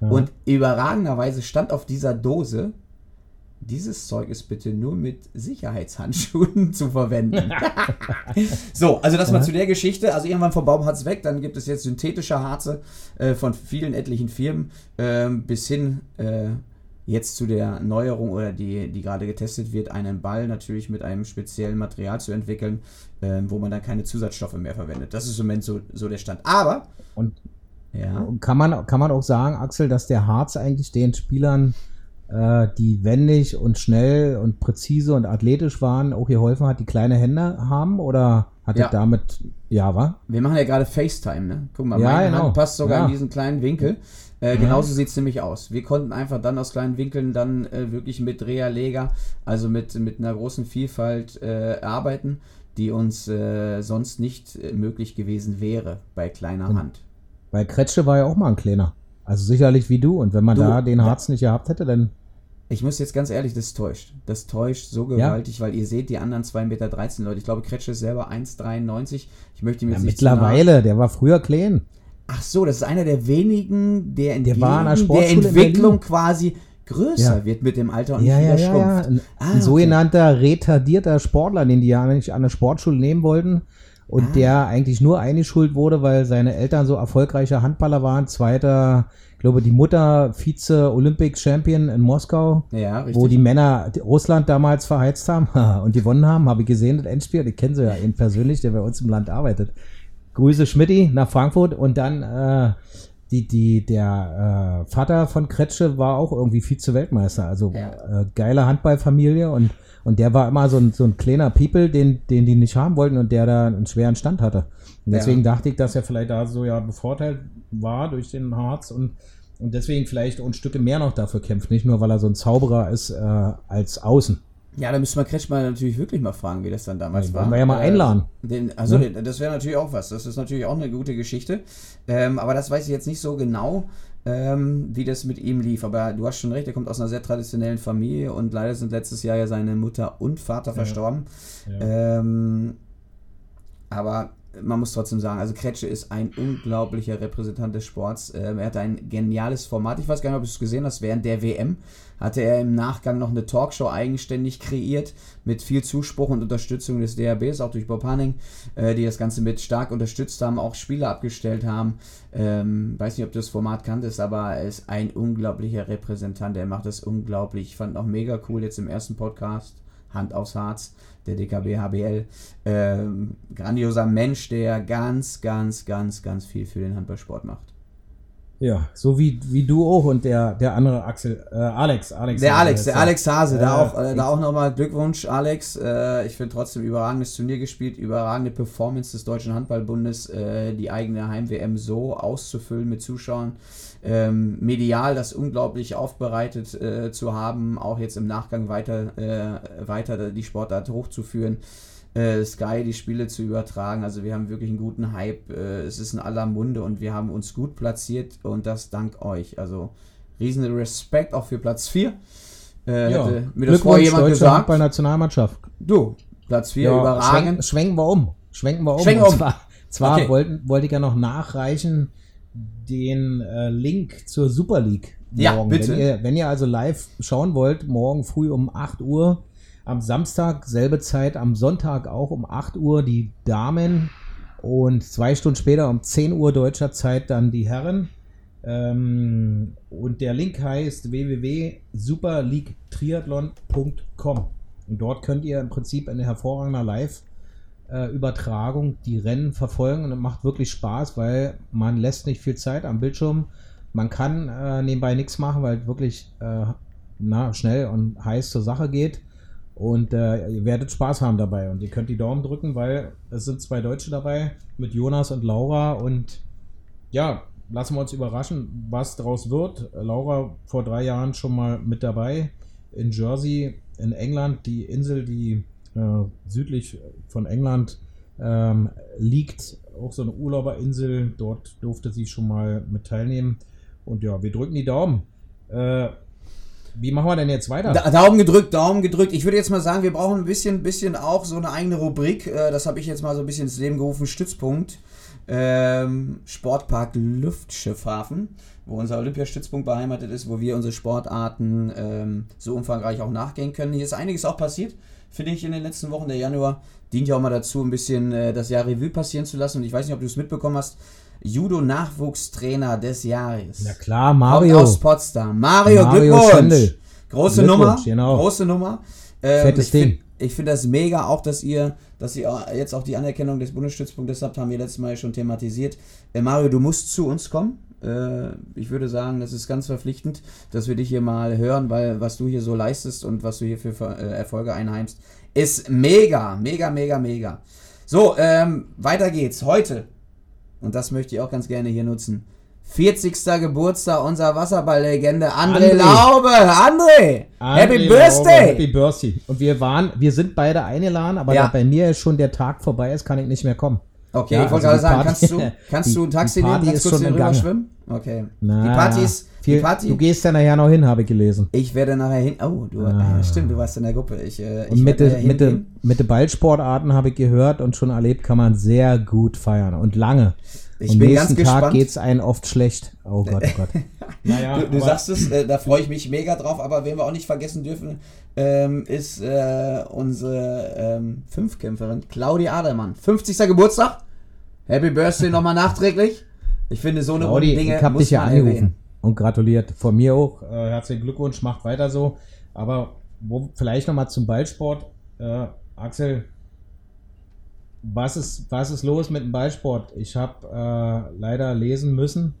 und überragenderweise stand auf dieser Dose, dieses Zeug ist bitte nur mit Sicherheitshandschuhen zu verwenden. so, also das mal zu der Geschichte. Also irgendwann vom Baumharz weg, dann gibt es jetzt synthetische Harze äh, von vielen etlichen Firmen ähm, bis hin äh, jetzt zu der Neuerung oder die, die gerade getestet wird, einen Ball natürlich mit einem speziellen Material zu entwickeln, ähm, wo man dann keine Zusatzstoffe mehr verwendet. Das ist im Moment so, so der Stand. Aber, Und ja, kann man, kann man auch sagen, Axel, dass der Harz eigentlich den Spielern, äh, die wendig und schnell und präzise und athletisch waren, auch geholfen hat, die kleine Hände haben? Oder hat Ja. er damit, ja, war? wir machen ja gerade FaceTime, ne? Guck mal, Ja, meine genau. Hand passt sogar Ja. in diesen kleinen Winkel. Äh, genauso sieht es nämlich aus. Wir konnten einfach dann aus kleinen Winkeln dann äh, wirklich mit Dreherleger, also mit, mit einer großen Vielfalt äh, arbeiten, die uns äh, sonst nicht äh, möglich gewesen wäre bei kleiner Genau. Hand. Weil Kretsche war ja auch mal ein kleiner. Also sicherlich wie du. Und wenn man Du, da den ja. Harz nicht gehabt hätte, dann Ich muss jetzt ganz ehrlich, das täuscht. Das täuscht so gewaltig, weil ihr seht die anderen 2,13 Meter Leute. Ich glaube, Kretsche ist selber 1,93. Ich möchte ihm ja, jetzt nicht zu nahe- mittlerweile, der war früher klein. Ach so, das ist einer der wenigen, der entgegen an der der in Entwicklung quasi größer Ja. wird mit dem Alter und Ja, nicht ja, wieder ja, ja. schrumpft. Ein, Ah, ein okay. sogenannter retardierter Sportler, den die ja nicht an eine Sportschule nehmen wollten. Und Ah. der eigentlich nur eingeschult wurde, weil seine Eltern so erfolgreiche Handballer waren. Zweiter, ich glaube, die Mutter Vize-Olympic-Champion in Moskau, Ja, wo die Männer Russland damals verheizt haben und gewonnen haben. Habe ich gesehen, das Endspiel. Ich kenne sie ja ihn persönlich, der bei uns im Land arbeitet. Grüße Schmidti nach Frankfurt und dann äh, die, die, der äh, Vater von Kretsche war auch irgendwie Vize-Weltmeister. Also Ja. äh, geile Handballfamilie und, und der war immer so ein, so ein kleiner People, den, den die nicht haben wollten und der da einen schweren Stand hatte. Und deswegen dachte ich, dass er vielleicht da so ja bevorteilt war durch den Harz und, und deswegen vielleicht auch ein Stücke mehr noch dafür kämpft. Nicht nur, weil er so ein Zauberer ist äh, als Außen. Ja, da müssen wir Kretsch mal natürlich wirklich mal fragen, wie das dann damals Den war. wollen wir ja mal Äh, einladen. Den, also, Ne? den, das wäre natürlich auch was. Das ist natürlich auch eine gute Geschichte. Ähm, aber das weiß ich jetzt nicht so genau, ähm, wie das mit ihm lief. Aber du hast schon recht, er kommt aus einer sehr traditionellen Familie und leider sind letztes Jahr ja seine Mutter und Vater verstorben. Ähm, aber man muss trotzdem sagen, also Kretsche ist ein unglaublicher Repräsentant des Sports. Ähm, er hatte ein geniales Format. Ich weiß gar nicht, ob du es gesehen hast. Während der WM hatte er im Nachgang noch eine Talkshow eigenständig kreiert mit viel Zuspruch und Unterstützung des DRBs, auch durch Bob Hanning, äh, die das Ganze mit stark unterstützt haben, auch Spieler abgestellt haben. Ähm, weiß nicht, ob du das Format kanntest, aber er ist ein unglaublicher Repräsentant. Er macht das unglaublich. Ich fand auch mega cool jetzt im ersten Podcast. Hand aufs Harz, der DKB HBL. Ähm, grandioser Mensch, der ganz, ganz, ganz, ganz viel für den Handballsport macht. Ja, so wie, wie du auch und der, der andere Axel, äh, Alex. Alex Der Alex, der. Alex Hase, da Ja, auch, äh, da auch nochmal Glückwunsch, Alex. Äh, ich finde trotzdem überragendes Turnier gespielt, überragende Performance des Deutschen Handballbundes, äh, die eigene Heim-WM so auszufüllen mit Zuschauern. Ähm, medial das unglaublich aufbereitet äh, zu haben, auch jetzt im Nachgang weiter, äh, weiter die Sportart hochzuführen. Äh, Sky die Spiele zu übertragen. Also wir haben wirklich einen guten Hype. Äh, es ist in aller Munde und wir haben uns gut platziert und das dank euch. Also riesen Respekt auch für Platz 4. Äh, Ja, hätte mir das vorher jemand gesagt. Handballnationalmannschaft. Du, Platz 4, Ja, überragend. schwenken, schwenken wir um. Schwenken wir um. Schwenken wir Und um. Zwar, zwar Okay. wollten, wollte ich ja noch nachreichen den äh, Link zur Super League. Ja, morgen. bitte. Wenn ihr, wenn ihr also live schauen wollt, morgen früh um 8 Uhr, am Samstag selbe Zeit, am Sonntag auch um 8 Uhr die Damen und zwei Stunden später um 10 Uhr deutscher Zeit dann die Herren. Ähm, und der Link heißt www.superleaguetriathlon.com. Und dort könnt ihr im Prinzip in hervorragender Live-Übertragung die Rennen verfolgen und es macht wirklich Spaß, weil man lässt nicht viel Zeit am Bildschirm man kann äh, nebenbei nichts machen, weil wirklich äh, na, schnell und heiß zur Sache geht. Und äh, ihr werdet Spaß haben dabei. Und ihr könnt die Daumen drücken, weil es sind zwei Deutsche dabei mit Jonas und Laura. Und ja, lassen wir uns überraschen, was daraus wird. Laura vor drei Jahren schon mal mit dabei in Jersey, in England, die Insel, die äh, südlich von England ähm, liegt, auch so eine Urlauberinsel. Dort durfte sie schon mal mit teilnehmen. Und ja, wir drücken die Daumen. Äh, wie machen wir denn jetzt weiter? Da, Daumen gedrückt, Daumen gedrückt. Ich würde jetzt mal sagen, wir brauchen ein bisschen, bisschen auch so eine eigene Rubrik. Äh, das habe ich jetzt mal so ein bisschen ins Leben gerufen. Stützpunkt. Ähm, Sportpark Luftschiffhafen, wo unser Olympiastützpunkt beheimatet ist, wo wir unsere Sportarten ähm, so umfangreich auch nachgehen können. Hier ist einiges auch passiert, finde ich, in den letzten Wochen. Der Januar dient ja auch mal dazu, ein bisschen äh, das Jahr Revue passieren zu lassen. Und ich weiß nicht, ob du es mitbekommen hast. Judo-Nachwuchstrainer des Jahres. Na klar, Mario. Kommt aus Potsdam. Mario, Mario Glückwunsch. Schendel. Große Glückwunsch, Nummer. genau. Große Nummer. Ähm, Fettes ich find- Ding. Ich finde das mega, auch dass ihr, dass ihr jetzt auch die Anerkennung des Bundesstützpunktes habt, haben wir letztes Mal schon thematisiert. Äh, Mario, du musst zu uns kommen. Äh, ich würde sagen, das ist ganz verpflichtend, dass wir dich hier mal hören, weil was du hier so leistest und was du hier für äh, Erfolge einheimst, ist mega, mega, mega, mega. So, ähm, weiter geht's. Heute, und das möchte ich auch ganz gerne hier nutzen, 40. Geburtstag unserer Wasserballlegende André, André. Laube. André, Happy André Birthday! Laube, Happy Birthday. Und wir waren, wir sind beide eingeladen, aber Ja. da bei mir schon der Tag vorbei ist, kann ich nicht mehr kommen. Okay, Ja, ich wollte also gerade sagen, Party- kannst du, kannst die- du ein Taxi nehmen, ist kurz hier rüber schwimmen? Okay. Na, die Party ist, viel, die Party, Du gehst ja nachher noch hin, habe ich gelesen. ich werde nachher hin, oh, du, Ah. äh, stimmt, du warst in der Gruppe. Ich, äh, ich mit, nachher mit, mit den Ballsportarten habe ich gehört und schon erlebt, kann man sehr gut feiern und lange. Ich Am bin nächsten ganz Tag gespannt. geht es einem oft schlecht. Oh Gott, oh Gott. naja, Du, du sagst es, äh, da freue ich mich mega drauf, aber wen wir auch nicht vergessen dürfen, ähm, ist äh, unsere ähm, Fünfkämpferin Claudia Adelmann. 50. Geburtstag. Happy Birthday nochmal nachträglich. Ich finde, so eine Claudi, Dinge ich habe muss dich ja angerufen erwähnen. und gratuliert. Von mir auch. Äh, herzlichen Glückwunsch, macht weiter so. Aber wo, vielleicht nochmal zum Ballsport. Äh, Axel, was ist, was ist los mit dem Ballsport? Ich habe äh, leider lesen müssen,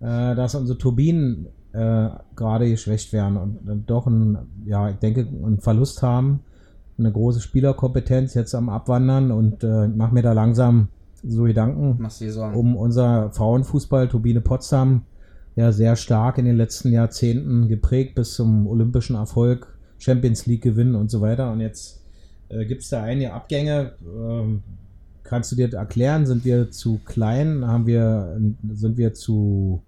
äh, dass unsere Turbinen äh, gerade geschwächt werden und äh, doch ein, ja, ich denke, einen Verlust haben. Eine große Spielerkompetenz jetzt am Abwandern und äh, mache mir da langsam so Gedanken um unser Frauenfußball, Turbine Potsdam, ja sehr stark in den letzten Jahrzehnten geprägt bis zum olympischen Erfolg, Champions League gewinnen und so weiter. Und jetzt äh, gibt es da einige Abgänge. Ähm, kannst du dir erklären, sind wir zu klein? Haben wir, sind wir zu,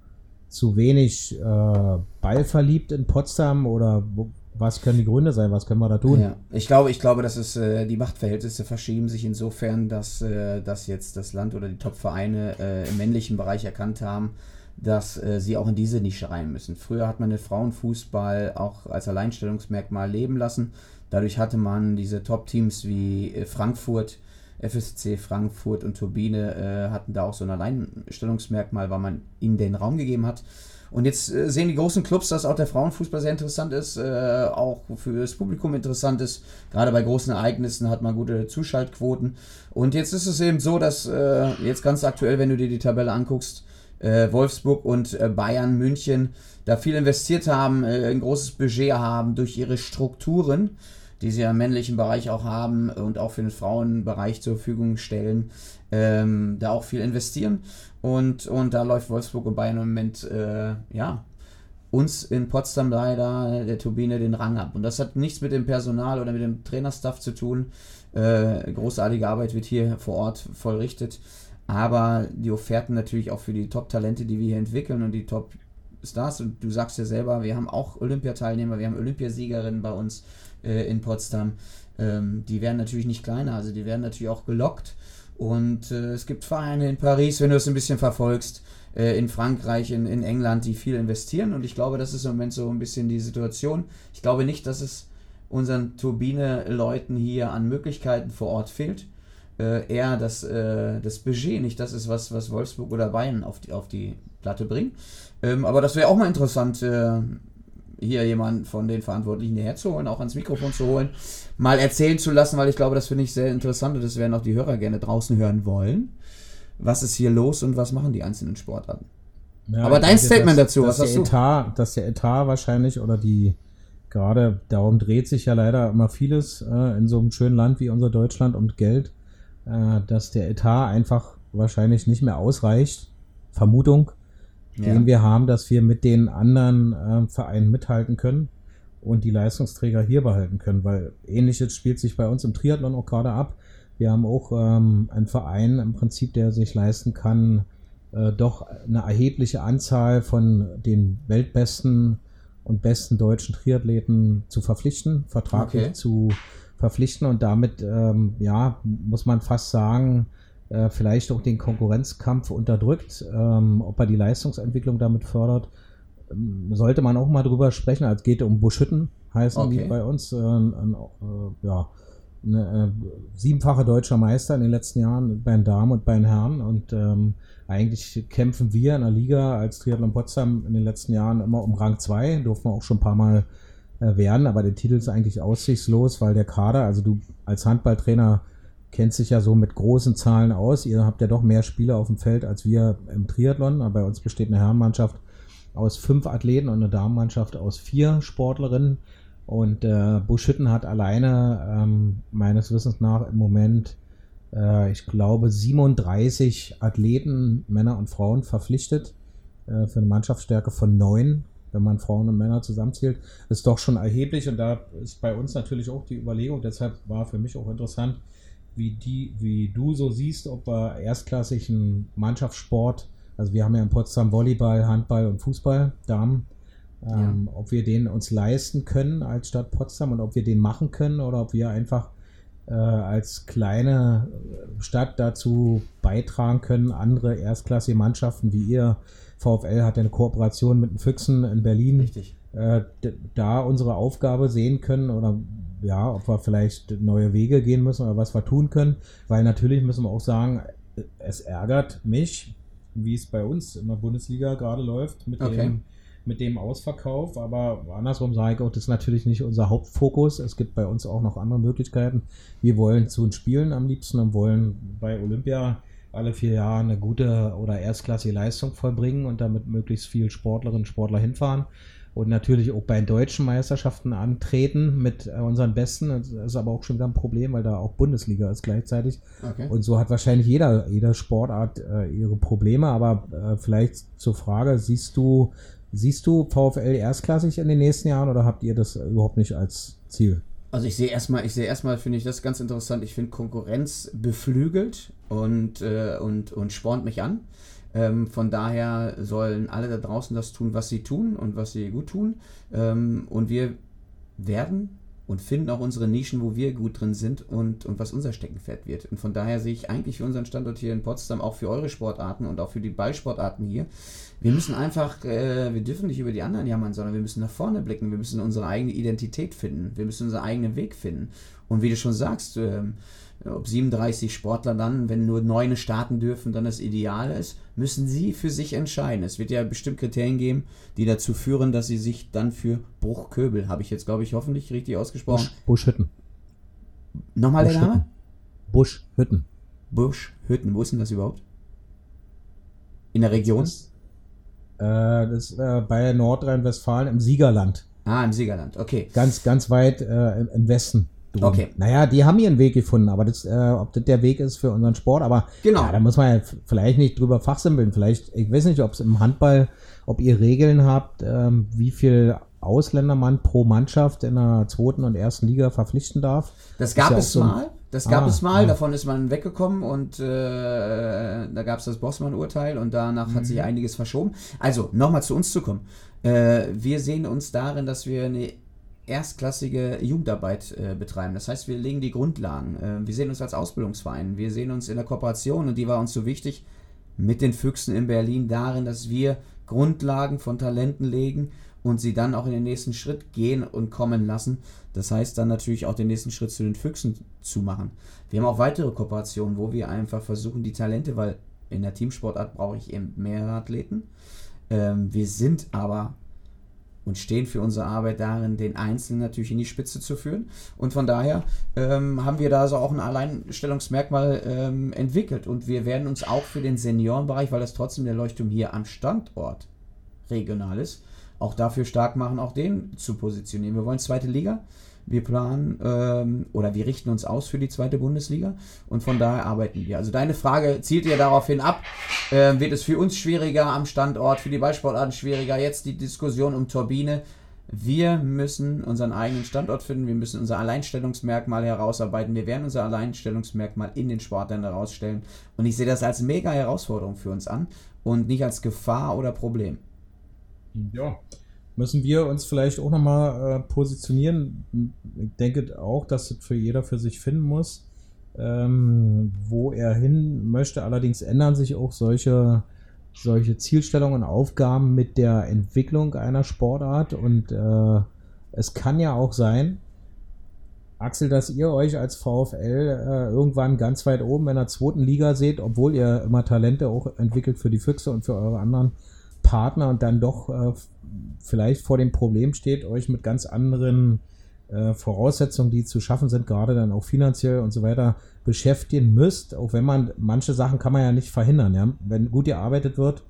zu wenig äh, ballverliebt in Potsdam oder wo, was können die Gründe sein? Was können wir da tun? Ja, ich glaube, ich glaube, dass es äh, die Machtverhältnisse verschieben sich insofern, dass, äh, dass jetzt das Land oder die Top-Vereine äh, im männlichen Bereich erkannt haben, dass äh, sie auch in diese Nische rein müssen. Früher hat man den Frauenfußball auch als Alleinstellungsmerkmal leben lassen. Dadurch hatte man diese Top-Teams wie äh, Frankfurt, FSC Frankfurt und Turbine äh, hatten da auch so ein Alleinstellungsmerkmal, weil man ihnen den Raum gegeben hat. Und jetzt äh, sehen die großen Clubs, dass auch der Frauenfußball sehr interessant ist, äh, auch für das Publikum interessant ist. Gerade bei großen Ereignissen hat man gute Zuschaltquoten. Und jetzt ist es eben so, dass äh, jetzt ganz aktuell, wenn du dir die Tabelle anguckst, Wolfsburg und Bayern München da viel investiert haben, ein großes Budget haben durch ihre Strukturen, die sie ja im männlichen Bereich auch haben und auch für den Frauenbereich zur Verfügung stellen, ähm, da auch viel investieren. Und, und da läuft Wolfsburg und Bayern im Moment, äh, ja, uns in Potsdam leider der Turbine den Rang ab. Und das hat nichts mit dem Personal oder mit dem Trainerstaff zu tun. Äh, großartige Arbeit wird hier vor Ort vollrichtet. Aber die Offerten natürlich auch für die Top-Talente, die wir hier entwickeln und die Top-Stars. Und du sagst ja selber, wir haben auch Olympiateilnehmer, wir haben Olympiasiegerinnen bei uns äh, in Potsdam. Ähm, die werden natürlich nicht kleiner, also die werden natürlich auch gelockt. Und äh, es gibt Vereine in Paris, wenn du es ein bisschen verfolgst, äh, in Frankreich, in, in England, die viel investieren. Und ich glaube, das ist im Moment so ein bisschen die Situation. Ich glaube nicht, dass es unseren Turbine-Leuten hier an Möglichkeiten vor Ort fehlt. Äh, eher das, äh, das Budget nicht das ist, was, was Wolfsburg oder Bayern auf die, auf die Platte bringen. Ähm, aber das wäre auch mal interessant, äh, hier jemanden von den Verantwortlichen hierher zu holen, auch ans Mikrofon zu holen, mal erzählen zu lassen, weil ich glaube, das finde ich sehr interessant und das werden auch die Hörer gerne draußen hören wollen. Was ist hier los und was machen die einzelnen Sportarten? Ja, Aber dein denke, Statement dass, dazu, dass was hast der du? Etat, Dass der Etat wahrscheinlich oder die, gerade darum dreht sich ja leider immer vieles äh, in so einem schönen Land wie unser Deutschland und Geld, äh, dass der Etat einfach wahrscheinlich nicht mehr ausreicht. Vermutung, Ja. den wir haben, dass wir mit den anderen äh, Vereinen mithalten können und die Leistungsträger hier behalten können, weil ähnliches spielt sich bei uns im Triathlon auch gerade ab. Wir haben auch ähm, einen Verein im Prinzip, der sich leisten kann, äh, doch eine erhebliche Anzahl von den weltbesten und besten deutschen Triathleten zu verpflichten, vertraglich Okay. zu verpflichten und damit, ähm, ja, muss man fast sagen, äh, vielleicht auch den Konkurrenzkampf unterdrückt, ähm, ob er die Leistungsentwicklung damit fördert. Ähm, Sollte man auch mal drüber sprechen, als geht um Buschhütten, heißen Okay. die bei uns. Äh, ein, äh, ja, eine, äh, siebenfache deutscher Meister in den letzten Jahren bei den Damen und bei den Herren. Und ähm, eigentlich kämpfen wir in der Liga als Triathlon Potsdam in den letzten Jahren immer um Rang 2. Durften wir auch schon ein paar Mal äh, werden, aber der Titel ist eigentlich aussichtslos, weil der Kader, also du als Handballtrainer kennst dich ja so mit großen Zahlen aus. Ihr habt ja doch mehr Spieler auf dem Feld als wir im Triathlon. Aber bei uns besteht eine Herrenmannschaft aus fünf Athleten und eine Damenmannschaft aus vier Sportlerinnen. Und äh, Buschütten hat alleine ähm, meines Wissens nach im Moment, äh, ich glaube, 37 Athleten, Männer und Frauen, verpflichtet äh, für eine Mannschaftsstärke von neun, wenn man Frauen und Männer zusammenzählt. Ist doch schon erheblich und da ist bei uns natürlich auch die Überlegung, deshalb war für mich auch interessant, wie, die, wie du so siehst, ob wir erstklassigen Mannschaftssport, also wir haben ja in Potsdam Volleyball, Handball und Fußball, Damen, ähm, ob wir den uns leisten können als Stadt Potsdam und ob wir den machen können oder ob wir einfach äh, als kleine Stadt dazu beitragen können, andere erstklassige Mannschaften wie ihr, VfL hat ja eine Kooperation mit den Füchsen in Berlin, Richtig. Äh, da unsere Aufgabe sehen können oder ja, ob wir vielleicht neue Wege gehen müssen oder was wir tun können, weil natürlich müssen wir auch sagen, äh, es ärgert mich, wie es bei uns in der Bundesliga gerade läuft mit Okay. dem mit dem Ausverkauf, aber andersrum sage ich auch, das ist natürlich nicht unser Hauptfokus. Es gibt bei uns auch noch andere Möglichkeiten. Wir wollen zu den Spielen am liebsten und wollen bei Olympia alle vier Jahre eine gute oder erstklassige Leistung vollbringen und damit möglichst viel Sportlerinnen und Sportler hinfahren und natürlich auch bei deutschen Meisterschaften antreten mit äh, unseren Besten. Das ist aber auch schon wieder ein Problem, weil da auch Bundesliga ist gleichzeitig. Okay. Und so hat wahrscheinlich jeder, jede Sportart äh, ihre Probleme. Aber äh, vielleicht zur Frage, siehst du, siehst du VfL erstklassig in den nächsten Jahren oder habt ihr das überhaupt nicht als Ziel? Also ich sehe erstmal, ich sehe erstmal, finde ich das ganz interessant. Ich finde Konkurrenz beflügelt und, äh, und, und spornt mich an. Ähm, von daher sollen alle da draußen das tun, was sie tun und was sie gut tun. Ähm, und wir werden und finden auch unsere Nischen, wo wir gut drin sind und, und was unser Steckenpferd wird. Und von daher sehe ich eigentlich für unseren Standort hier in Potsdam, auch für eure Sportarten und auch für die Ballsportarten hier, wir müssen einfach, äh, wir dürfen nicht über die anderen jammern, sondern wir müssen nach vorne blicken, wir müssen unsere eigene Identität finden, wir müssen unseren eigenen Weg finden. Und wie du schon sagst, ähm, ob 37 Sportler dann, wenn nur neune starten dürfen, dann das Ideal ist, müssen sie für sich entscheiden. Es wird ja bestimmt Kriterien geben, die dazu führen, dass sie sich dann für Bruchköbel, habe ich jetzt, glaube ich, hoffentlich richtig ausgesprochen. Busch, Buschhütten. Nochmal der Buschhütten. Name? Buschhütten. Buschhütten, wo ist denn das überhaupt? In der Region? Äh, das ist äh, bei Nordrhein-Westfalen im Siegerland. Ah, im Siegerland, okay. Ganz, ganz weit äh, im, im Westen. Okay. Naja, die haben ihren Weg gefunden, aber das, äh, ob das der Weg ist für unseren Sport, aber Genau. ja, da muss man ja vielleicht nicht drüber fachsimpeln. Vielleicht, ich weiß nicht, ob es im Handball, ob ihr Regeln habt, ähm, wie viel Ausländer man pro Mannschaft in der zweiten und ersten Liga verpflichten darf. Das gab ja es so mal. Das gab Ah, es mal, ja. davon ist man weggekommen und äh, da gab es das Bossmann-Urteil und danach hat Mhm. sich einiges verschoben. Also, nochmal zu uns zu kommen. Äh, wir sehen uns darin, dass wir eine erstklassige Jugendarbeit äh, betreiben. Das heißt, wir legen die Grundlagen. Äh, wir sehen uns als Ausbildungsverein. Wir sehen uns in der Kooperation und die war uns so wichtig mit den Füchsen in Berlin darin, dass wir Grundlagen von Talenten legen und sie dann auch in den nächsten Schritt gehen und kommen lassen. Das heißt dann natürlich auch den nächsten Schritt zu den Füchsen zu machen. Wir haben auch weitere Kooperationen, wo wir einfach versuchen, die Talente, weil in der Teamsportart brauche ich eben mehrere Athleten. Ähm, wir sind aber und stehen für unsere Arbeit darin, den Einzelnen natürlich in die Spitze zu führen. Und von daher ähm, haben wir da so auch ein Alleinstellungsmerkmal ähm, entwickelt. Und wir werden uns auch für den Seniorenbereich, weil das trotzdem der Leuchtturm hier am Standort regional ist, auch dafür stark machen, auch den zu positionieren. Wir wollen zweite Liga. Wir planen ähm, oder wir richten uns aus für die zweite Bundesliga und von daher arbeiten wir. Also deine Frage zielt ja daraufhin ab, äh, wird es für uns schwieriger am Standort, für die Ballsportarten schwieriger, jetzt die Diskussion um Turbine. Wir müssen unseren eigenen Standort finden, wir müssen unser Alleinstellungsmerkmal herausarbeiten, wir werden unser Alleinstellungsmerkmal in den Sportlern herausstellen und ich sehe das als mega Herausforderung für uns an und nicht als Gefahr oder Problem. Ja, müssen wir uns vielleicht auch nochmal äh, positionieren. Ich denke auch, dass das für jeder für sich finden muss, ähm, wo er hin möchte. Allerdings ändern sich auch solche, solche Zielstellungen und Aufgaben mit der Entwicklung einer Sportart. Und äh, es kann ja auch sein, Axel, dass ihr euch als VfL äh, irgendwann ganz weit oben in der zweiten Liga seht, obwohl ihr immer Talente auch entwickelt für die Füchse und für eure anderen Partner und dann doch äh, vielleicht vor dem Problem steht, euch mit ganz anderen äh, Voraussetzungen, die zu schaffen sind, gerade dann auch finanziell und so weiter, beschäftigen müsst, auch wenn man, manche Sachen kann man ja nicht verhindern, ja. Wenn gut gearbeitet wird,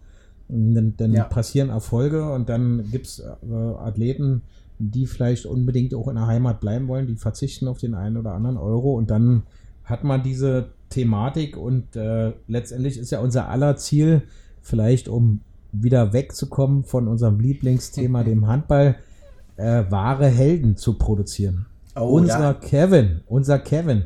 dann, dann ja. passieren Erfolge und dann gibt es äh, Athleten, die vielleicht unbedingt auch in der Heimat bleiben wollen, die verzichten auf den einen oder anderen Euro und dann hat man diese Thematik und äh, letztendlich ist ja unser aller Ziel, vielleicht um wieder wegzukommen von unserem Lieblingsthema, dem Handball, äh, wahre Helden zu produzieren. Oh, unser ja. Kevin, unser Kevin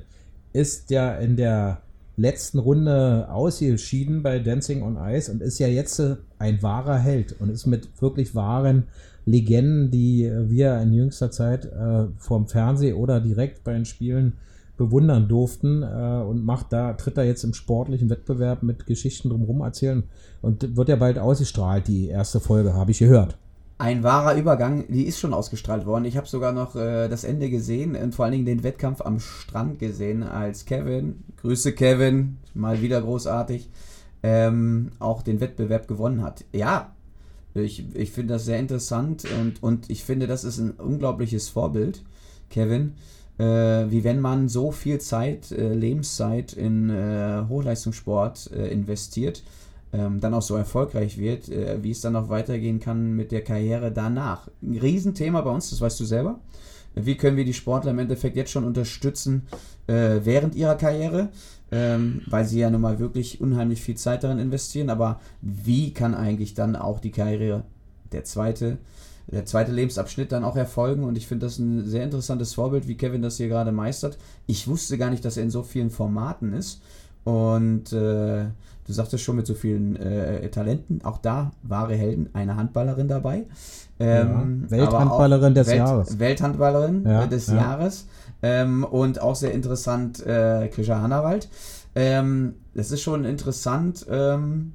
ist ja in der letzten Runde ausgeschieden bei Dancing on Ice und ist ja jetzt äh, ein wahrer Held und ist mit wirklich wahren Legenden, die wir in jüngster Zeit äh, vorm Fernsehen oder direkt bei den Spielen bewundern durften äh, und macht da, tritt da jetzt im sportlichen Wettbewerb mit Geschichten drumherum erzählen und wird ja bald ausgestrahlt, die erste Folge, habe ich gehört. Ein wahrer Übergang, die ist schon ausgestrahlt worden. Ich habe sogar noch äh, das Ende gesehen und vor allen Dingen den Wettkampf am Strand gesehen, als Kevin, Grüße Kevin, mal wieder großartig, ähm, auch den Wettbewerb gewonnen hat. Ja, ich, ich finde das sehr interessant und, und ich finde, das ist ein unglaubliches Vorbild, Kevin wie wenn man so viel Zeit, äh, Lebenszeit in äh, Hochleistungssport äh, investiert, ähm, dann auch so erfolgreich wird, äh, wie es dann auch weitergehen kann mit der Karriere danach. Ein Riesenthema bei uns, das weißt du selber. Wie können wir die Sportler im Endeffekt jetzt schon unterstützen äh, während ihrer Karriere? Ähm, weil sie ja nun mal wirklich unheimlich viel Zeit darin investieren. Aber wie kann eigentlich dann auch die Karriere, der zweite, der zweite Lebensabschnitt dann auch erfolgen. Und ich finde das ein sehr interessantes Vorbild, wie Kevin das hier gerade meistert. Ich wusste gar nicht, dass er in so vielen Formaten ist. Und äh, du sagtest schon mit so vielen äh, Talenten, auch da wahre Helden, eine Handballerin dabei. Ähm, ja, Welthandballerin des Welt, Jahres. Welthandballerin ja, des ja. Jahres. Ähm, und auch sehr interessant, äh, Krisha Hannawald. Ähm, das ist schon interessant, ähm,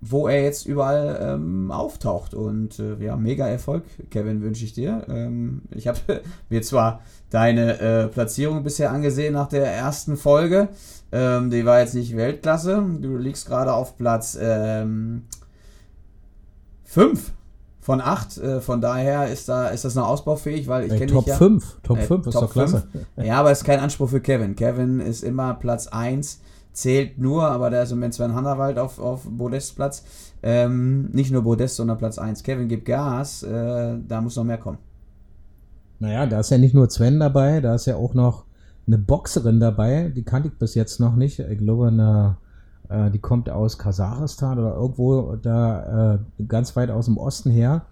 wo er jetzt überall ähm, auftaucht. Und äh, ja, mega Erfolg, Kevin, wünsche ich dir. Ähm, ich habe mir zwar deine äh, Platzierung bisher angesehen nach der ersten Folge. Ähm, die war jetzt nicht Weltklasse. Du liegst gerade auf Platz 5 ähm, von 8. Äh, von daher ist, da, ist das noch ausbaufähig, weil ich kenne Top dich ja. 5. Top 5 äh, ist Top doch klasse. 5. Ja, aber es ist kein Anspruch für Kevin. Kevin ist immer Platz 1 zählt nur, aber da ist im Moment Sven Hannawald auf, auf Podestplatz. Ähm, nicht nur Podest, sondern Platz 1. Kevin gibt Gas, äh, da muss noch mehr kommen. Naja, da ist ja nicht nur Sven dabei, da ist ja auch noch eine Boxerin dabei, die kannte ich bis jetzt noch nicht. Ich glaube, eine, äh, die kommt aus Kasachstan oder irgendwo da äh, ganz weit aus dem Osten her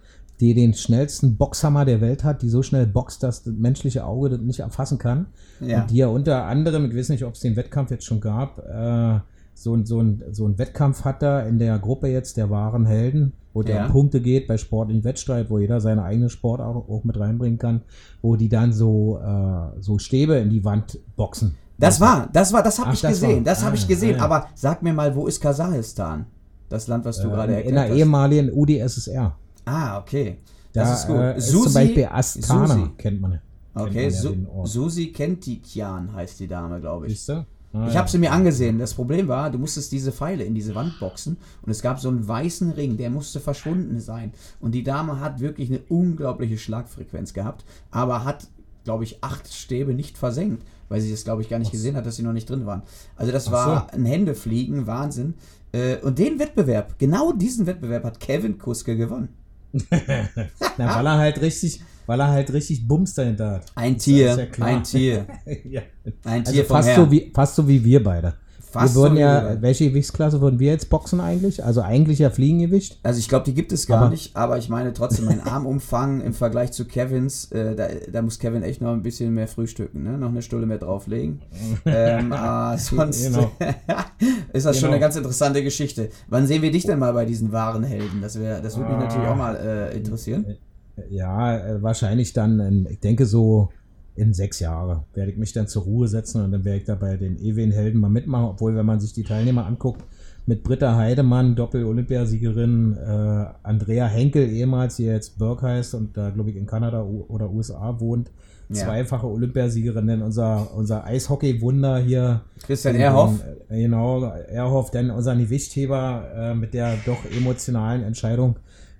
die den schnellsten Boxhammer der Welt hat, die so schnell boxt, dass das menschliche Auge das nicht erfassen kann. Ja. Und die ja unter anderem, ich weiß nicht, ob es den Wettkampf jetzt schon gab, äh, so, so, ein, so ein Wettkampf hat da in der Gruppe jetzt der wahren Helden, wo der ja. um Punkte geht bei sportlichen Wettstreit, wo jeder seine eigene Sport auch, auch mit reinbringen kann, wo die dann so, äh, so Stäbe in die Wand boxen. Das war, das war, das habe ich, gesehen, das habe ich gesehen. Aber sag mir mal, wo ist Kasachstan? Das Land, was du äh, gerade erklärt hast. In der ehemaligen UdSSR. Ah, okay. Das da, ist gut. Äh, Susi, ist zum Beispiel Astana, Susi. kennt man. Okay, kennt man ja Su Susi Kentikian heißt die Dame, glaube ich. Siehst du? Ah, ich habe sie mir angesehen. Das Problem war, du musstest diese Pfeile in diese Wand boxen und es gab so einen weißen Ring, der musste verschwunden sein. Und die Dame hat wirklich eine unglaubliche Schlagfrequenz gehabt, aber hat, glaube ich, acht Stäbe nicht versenkt, weil sie das, glaube ich, gar nicht gesehen hat, dass sie noch nicht drin waren. Also das Ach war ein Händefliegen, Wahnsinn. Äh, Und den Wettbewerb, genau diesen Wettbewerb hat Kevin Kuske gewonnen. Na, weil er halt richtig, weil er halt richtig Bums dahinter hat. Ein Tier, ja ein Tier, ja. ein Also Tier vom fast Herrn. so, wie, fast so wie wir beide. Fast wir wie ja, wir welche Gewichtsklasse würden wir jetzt boxen eigentlich? Also eigentlich ja Fliegengewicht. Also ich glaube, die gibt es gar Aber- nicht, aber ich meine trotzdem, mein Armumfang im Vergleich zu Kevins, äh, da, da muss Kevin echt noch ein bisschen mehr frühstücken, ne? noch eine Stulle mehr drauflegen. ähm, aber sonst Genau. ist das schon Genau. eine ganz interessante Geschichte. Wann sehen wir dich denn mal bei diesen wahren Helden? Das, wär, das würde mich Ah. natürlich auch mal äh, interessieren. Ja, äh, wahrscheinlich dann, in, ich denke so in sechs Jahre werde ich mich dann zur Ruhe setzen und dann werde ich da bei den Ewin-Helden mal mitmachen, obwohl wenn man sich die Teilnehmer anguckt, mit Britta Heidemann, Doppel-Olympiasiegerin, äh, Andrea Henkel ehemals, die jetzt Burke heißt und da glaube ich in Kanada oder USA wohnt, Ja. zweifache Olympiasiegerin, denn unser, unser Eishockey-Wunder hier. Christian in- in- Genau, Erhoff, denn unser Gewichtheber äh, mit der doch emotionalen Entscheidung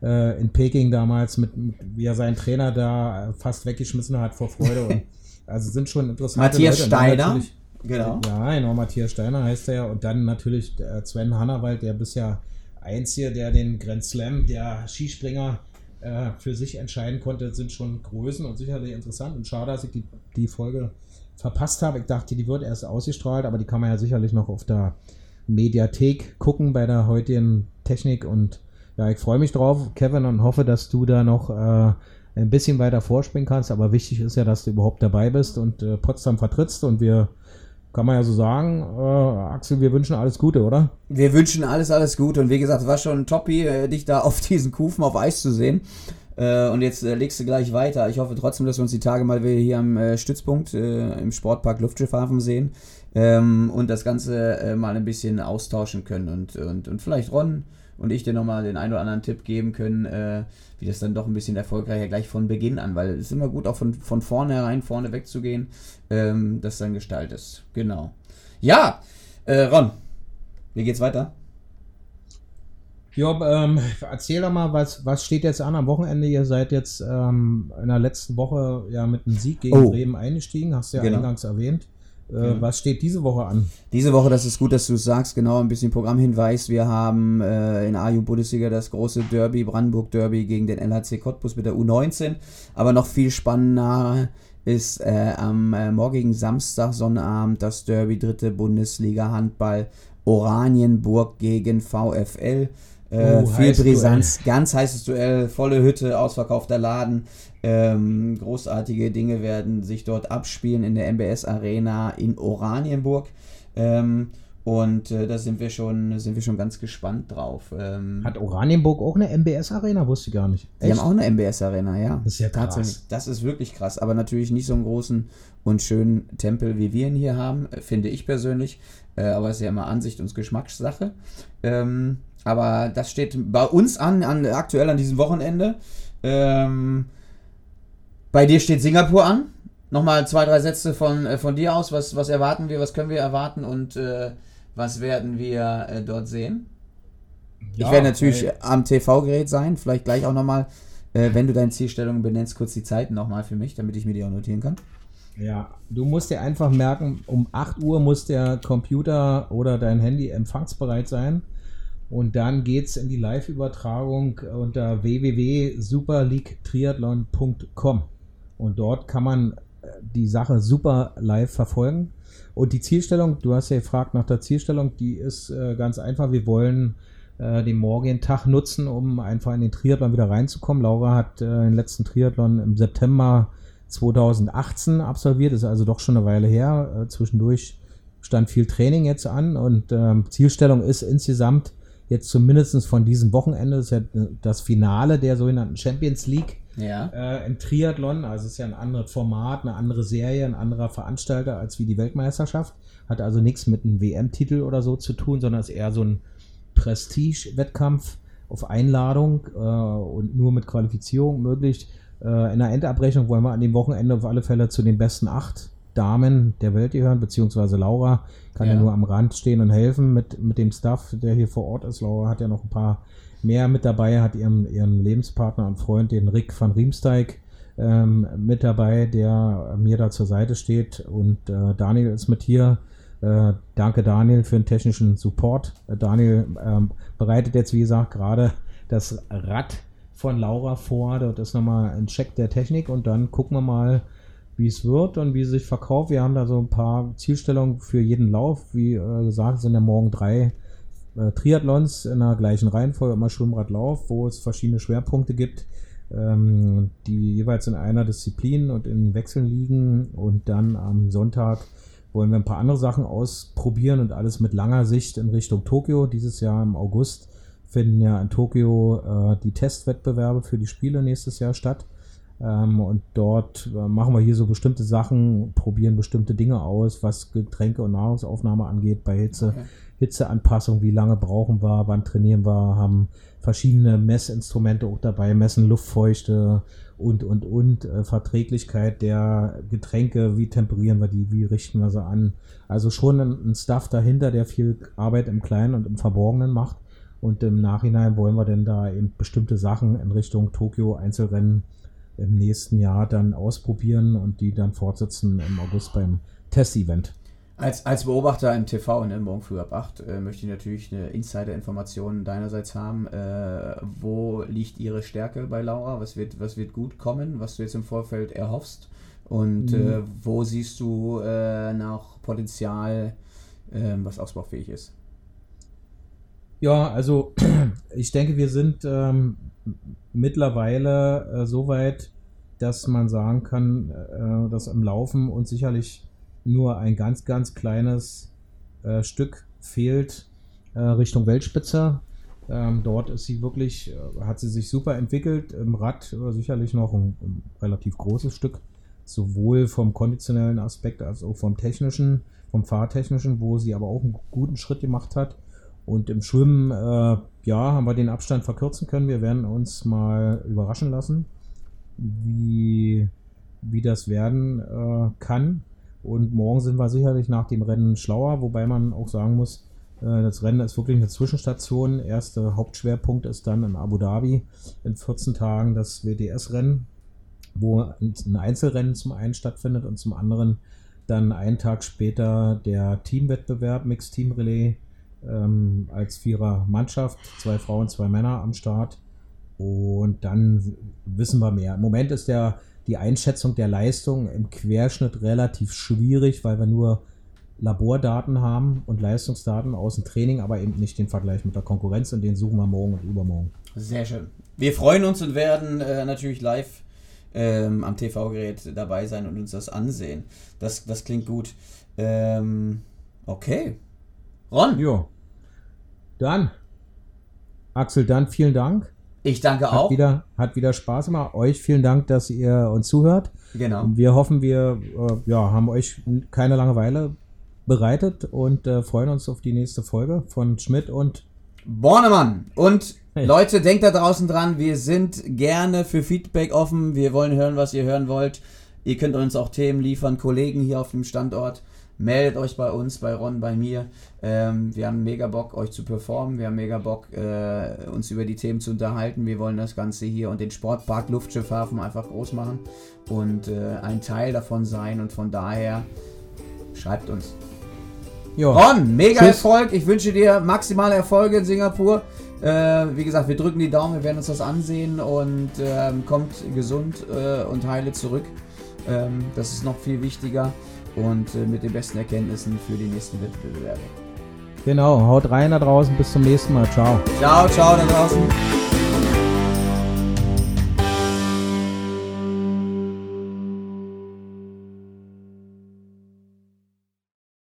äh, in Peking damals, mit, mit, wie er seinen Trainer da äh, fast weggeschmissen hat vor Freude. Und, also sind schon interessante Matthias Leute. Steiner. Genau. Ja, genau, Matthias Steiner heißt er ja. Und dann natürlich äh, Sven Hannawald, der bisher Einzige, der den Grand Slam, der Skispringer äh, für sich entscheiden konnte, sind schon Größen und sicherlich interessant. Und schade, dass ich die, die Folge verpasst habe. Ich dachte, die wird erst ausgestrahlt, aber die kann man ja sicherlich noch auf der Mediathek gucken bei der heutigen Technik. Und ja, ich freue mich drauf, Kevin, und hoffe, dass du da noch äh, ein bisschen weiter vorspringen kannst. Aber wichtig ist ja, dass du überhaupt dabei bist und äh, Potsdam vertrittst. Und wir, kann man ja so sagen, äh, Axel, wir wünschen alles Gute, oder? Wir wünschen alles, alles Gute und wie gesagt, es war schon Toppi, äh, dich da auf diesen Kufen auf Eis zu sehen. Äh, und jetzt äh, legst du gleich weiter. Ich hoffe trotzdem, dass wir uns die Tage mal wieder hier am Stützpunkt im Sportpark Luftschiffhafen sehen ähm, und das Ganze äh, mal ein bisschen austauschen können und, und, und vielleicht Ron und ich dir nochmal den einen oder anderen Tipp geben können, äh, wie das dann doch ein bisschen erfolgreicher gleich von Beginn an, weil es ist immer gut, auch von, von vornherein vorne wegzugehen, ähm, das dann Gestalt ist. Genau. Ja, äh, Ron, wie geht's weiter? Job, ähm, erzähl doch mal, was, was steht jetzt an am Wochenende? Ihr seid jetzt ähm, in der letzten Woche ja mit einem Sieg gegen Oh. Bremen eingestiegen, hast du ja Genau. eingangs erwähnt. Äh. Was steht diese Woche an? Diese Woche, das ist gut, dass du es sagst, genau ein bisschen Programmhinweis. Wir haben äh, in AJU Bundesliga das große Derby, Brandenburg Derby gegen den LHC Cottbus mit der U19. Aber noch viel spannender ist äh, am äh, morgigen Samstag, Sonnabend, das Derby dritte Bundesliga Handball Oranienburg gegen VfL. Äh, Oh, viel Brisanz, ganz heißes Duell, volle Hütte, ausverkaufter Laden. Ähm, großartige Dinge werden sich dort abspielen in der MBS Arena in Oranienburg. Ähm, und äh, da sind wir schon, sind wir schon ganz gespannt drauf. Ähm, Hat Oranienburg auch eine MBS-Arena? Wusste ich gar nicht. die haben auch eine MBS Arena, ja. Das ist ja krass. Das ist wirklich krass, aber natürlich nicht so einen großen und schönen Tempel, wie wir ihn hier haben, äh, finde ich persönlich. Äh, aber es ist ja immer Ansicht und Geschmackssache. Ähm, aber das steht bei uns an, an aktuell an diesem Wochenende. Ähm, bei dir steht Singapur an. Nochmal zwei, drei Sätze von, äh, von dir aus. Was, was erwarten wir, was können wir erwarten und äh, was werden wir äh, dort sehen? Ja, ich werde natürlich weil- am TV-Gerät sein. Vielleicht gleich auch nochmal, äh, wenn du deine Zielstellungen benennst, kurz die Zeiten nochmal für mich, damit ich mir die auch notieren kann. Ja, du musst dir einfach merken, um 8 Uhr muss der Computer oder dein Handy empfangsbereit sein. Und dann geht's in die Live-Übertragung unter www.superleaguetriathlon.com. Und dort kann man äh, die Sache super live verfolgen. Und die Zielstellung, du hast ja gefragt nach der Zielstellung, die ist äh, ganz einfach. Wir wollen äh, den morgigen Tag nutzen, um einfach in den Triathlon wieder reinzukommen. Laura hat äh, den letzten Triathlon im September 2018 absolviert, ist also doch schon eine Weile her. Äh, zwischendurch stand viel Training jetzt an und ähm, Zielstellung ist insgesamt jetzt zumindest von diesem Wochenende, das ist ja das Finale der sogenannten Champions League Ja. äh, im Triathlon. Also es ist ja ein anderes Format, eine andere Serie, ein anderer Veranstalter als wie die Weltmeisterschaft. Hat also nichts mit einem WM-Titel oder so zu tun, sondern ist eher so ein Prestige-Wettkampf auf Einladung äh, und nur mit Qualifizierung möglich. Äh, in der Endabrechnung wollen wir an dem Wochenende auf alle Fälle zu den besten acht Damen der Welt gehören, beziehungsweise Laura kann ja. Ja. nur am Rand stehen und helfen mit, mit dem Staff, der hier vor Ort ist. Laura hat ja noch ein paar mehr mit dabei, hat ihren, ihren Lebenspartner und Freund, den Rick van Riemsteig, ähm, mit dabei, der mir da zur Seite steht. Und äh, Daniel ist mit hier. Äh, danke Daniel für den technischen Support. Äh, Daniel ähm, bereitet jetzt, wie gesagt, gerade das Rad von Laura vor. Dort ist nochmal ein Check der Technik und dann gucken wir mal, wie es wird und wie es sich verkauft. Wir haben da so ein paar Zielstellungen für jeden Lauf. Wie äh, gesagt, sind ja morgen drei äh, Triathlons in der gleichen Reihenfolge, immer Schwimmradlauf, wo es verschiedene Schwerpunkte gibt, ähm, die jeweils in einer Disziplin und in Wechseln liegen. Und dann am Sonntag wollen wir ein paar andere Sachen ausprobieren und alles mit langer Sicht in Richtung Tokio. Dieses Jahr im August finden ja in Tokio äh, die Testwettbewerbe für die Spiele nächstes Jahr statt. Ähm, und dort äh, machen wir hier so bestimmte Sachen, probieren bestimmte Dinge aus, was Getränke und Nahrungsaufnahme angeht bei Hitze. Okay. Hitzeanpassung, wie lange brauchen wir, wann trainieren wir, haben verschiedene Messinstrumente auch dabei, messen Luftfeuchte und, und, und, äh, Verträglichkeit der Getränke, wie temperieren wir die, wie richten wir sie an. Also schon ein, ein Stuff dahinter, der viel Arbeit im Kleinen und im Verborgenen macht. Und im Nachhinein wollen wir denn da eben bestimmte Sachen in Richtung Tokio Einzelrennen im nächsten Jahr dann ausprobieren und die dann fortsetzen im August beim Testevent. Als, als Beobachter im TV, ne, morgen früh ab 8, äh, möchte ich natürlich eine Insider-Information deinerseits haben. Äh, wo liegt Ihre Stärke bei Laura? Was wird, was wird gut kommen, was du jetzt im Vorfeld erhoffst? Und Mhm. äh, wo siehst du äh, noch Potenzial, ähm, was ausbaufähig ist? Ja, also ich denke, wir sind ähm, mittlerweile äh, so weit, dass man sagen kann, äh, dass im Laufen uns sicherlich nur ein ganz, ganz kleines äh, Stück fehlt äh, Richtung Weltspitze. Ähm, dort ist sie wirklich, äh, hat sie sich super entwickelt. Im Rad äh, sicherlich noch ein, ein relativ großes Stück, sowohl vom konditionellen Aspekt als auch vom technischen, vom fahrtechnischen, wo sie aber auch einen guten Schritt gemacht hat. Und im Schwimmen, äh, ja, haben wir den Abstand verkürzen können. Wir werden uns mal überraschen lassen, wie, wie das werden äh, kann. Und morgen sind wir sicherlich nach dem Rennen schlauer, wobei man auch sagen muss, äh, das Rennen ist wirklich eine Zwischenstation. Erster Hauptschwerpunkt ist dann in Abu Dhabi in 14 Tagen das WDS-Rennen, wo ein Einzelrennen zum einen stattfindet und zum anderen dann einen Tag später der Teamwettbewerb Mixed Team Relay ähm, als Vierer Mannschaft, zwei Frauen, zwei Männer am Start. Und dann wissen wir mehr. Im Moment ist der, die Einschätzung der Leistung im Querschnitt relativ schwierig, weil wir nur Labordaten haben und Leistungsdaten aus dem Training, aber eben nicht den Vergleich mit der Konkurrenz und den suchen wir morgen und übermorgen. Sehr schön. Wir freuen uns und werden äh, natürlich live ähm, am TV-Gerät dabei sein und uns das ansehen. Das, das klingt gut. Ähm, okay. Ron, Jo. Dann, Axel, dann vielen Dank. ich danke Hat auch. wieder, hat wieder Spaß gemacht. Euch vielen Dank, dass ihr uns zuhört. Genau. Wir hoffen, wir äh, ja, haben euch keine Langeweile bereitet und äh, freuen uns auf die nächste Folge von Schmidt und Bornemann. Und Hey. Leute, denkt da draußen dran, wir sind gerne für Feedback offen. Wir wollen hören, was ihr hören wollt. Ihr könnt uns auch Themen liefern, Kollegen hier auf dem Standort. Meldet euch bei uns, bei Ron, bei mir. Ähm, wir haben mega Bock, euch zu performen. Wir haben mega Bock, äh, uns über die Themen zu unterhalten. Wir wollen das Ganze hier und den Sportpark Luftschiffhafen einfach groß machen und äh, ein Teil davon sein. Und von daher schreibt uns. ja, Ron, mega Tschüss. Erfolg. Ich wünsche dir maximale Erfolge in Singapur. Äh, wie gesagt, wir drücken die Daumen, wir werden uns das ansehen und ähm, kommt gesund äh, und heile zurück. Ähm, das ist noch viel wichtiger und äh, mit den besten Erkenntnissen für die nächsten Wettbewerbe. genau. Haut rein da draußen. Bis zum nächsten Mal. Ciao. Ciao, ciao da draußen.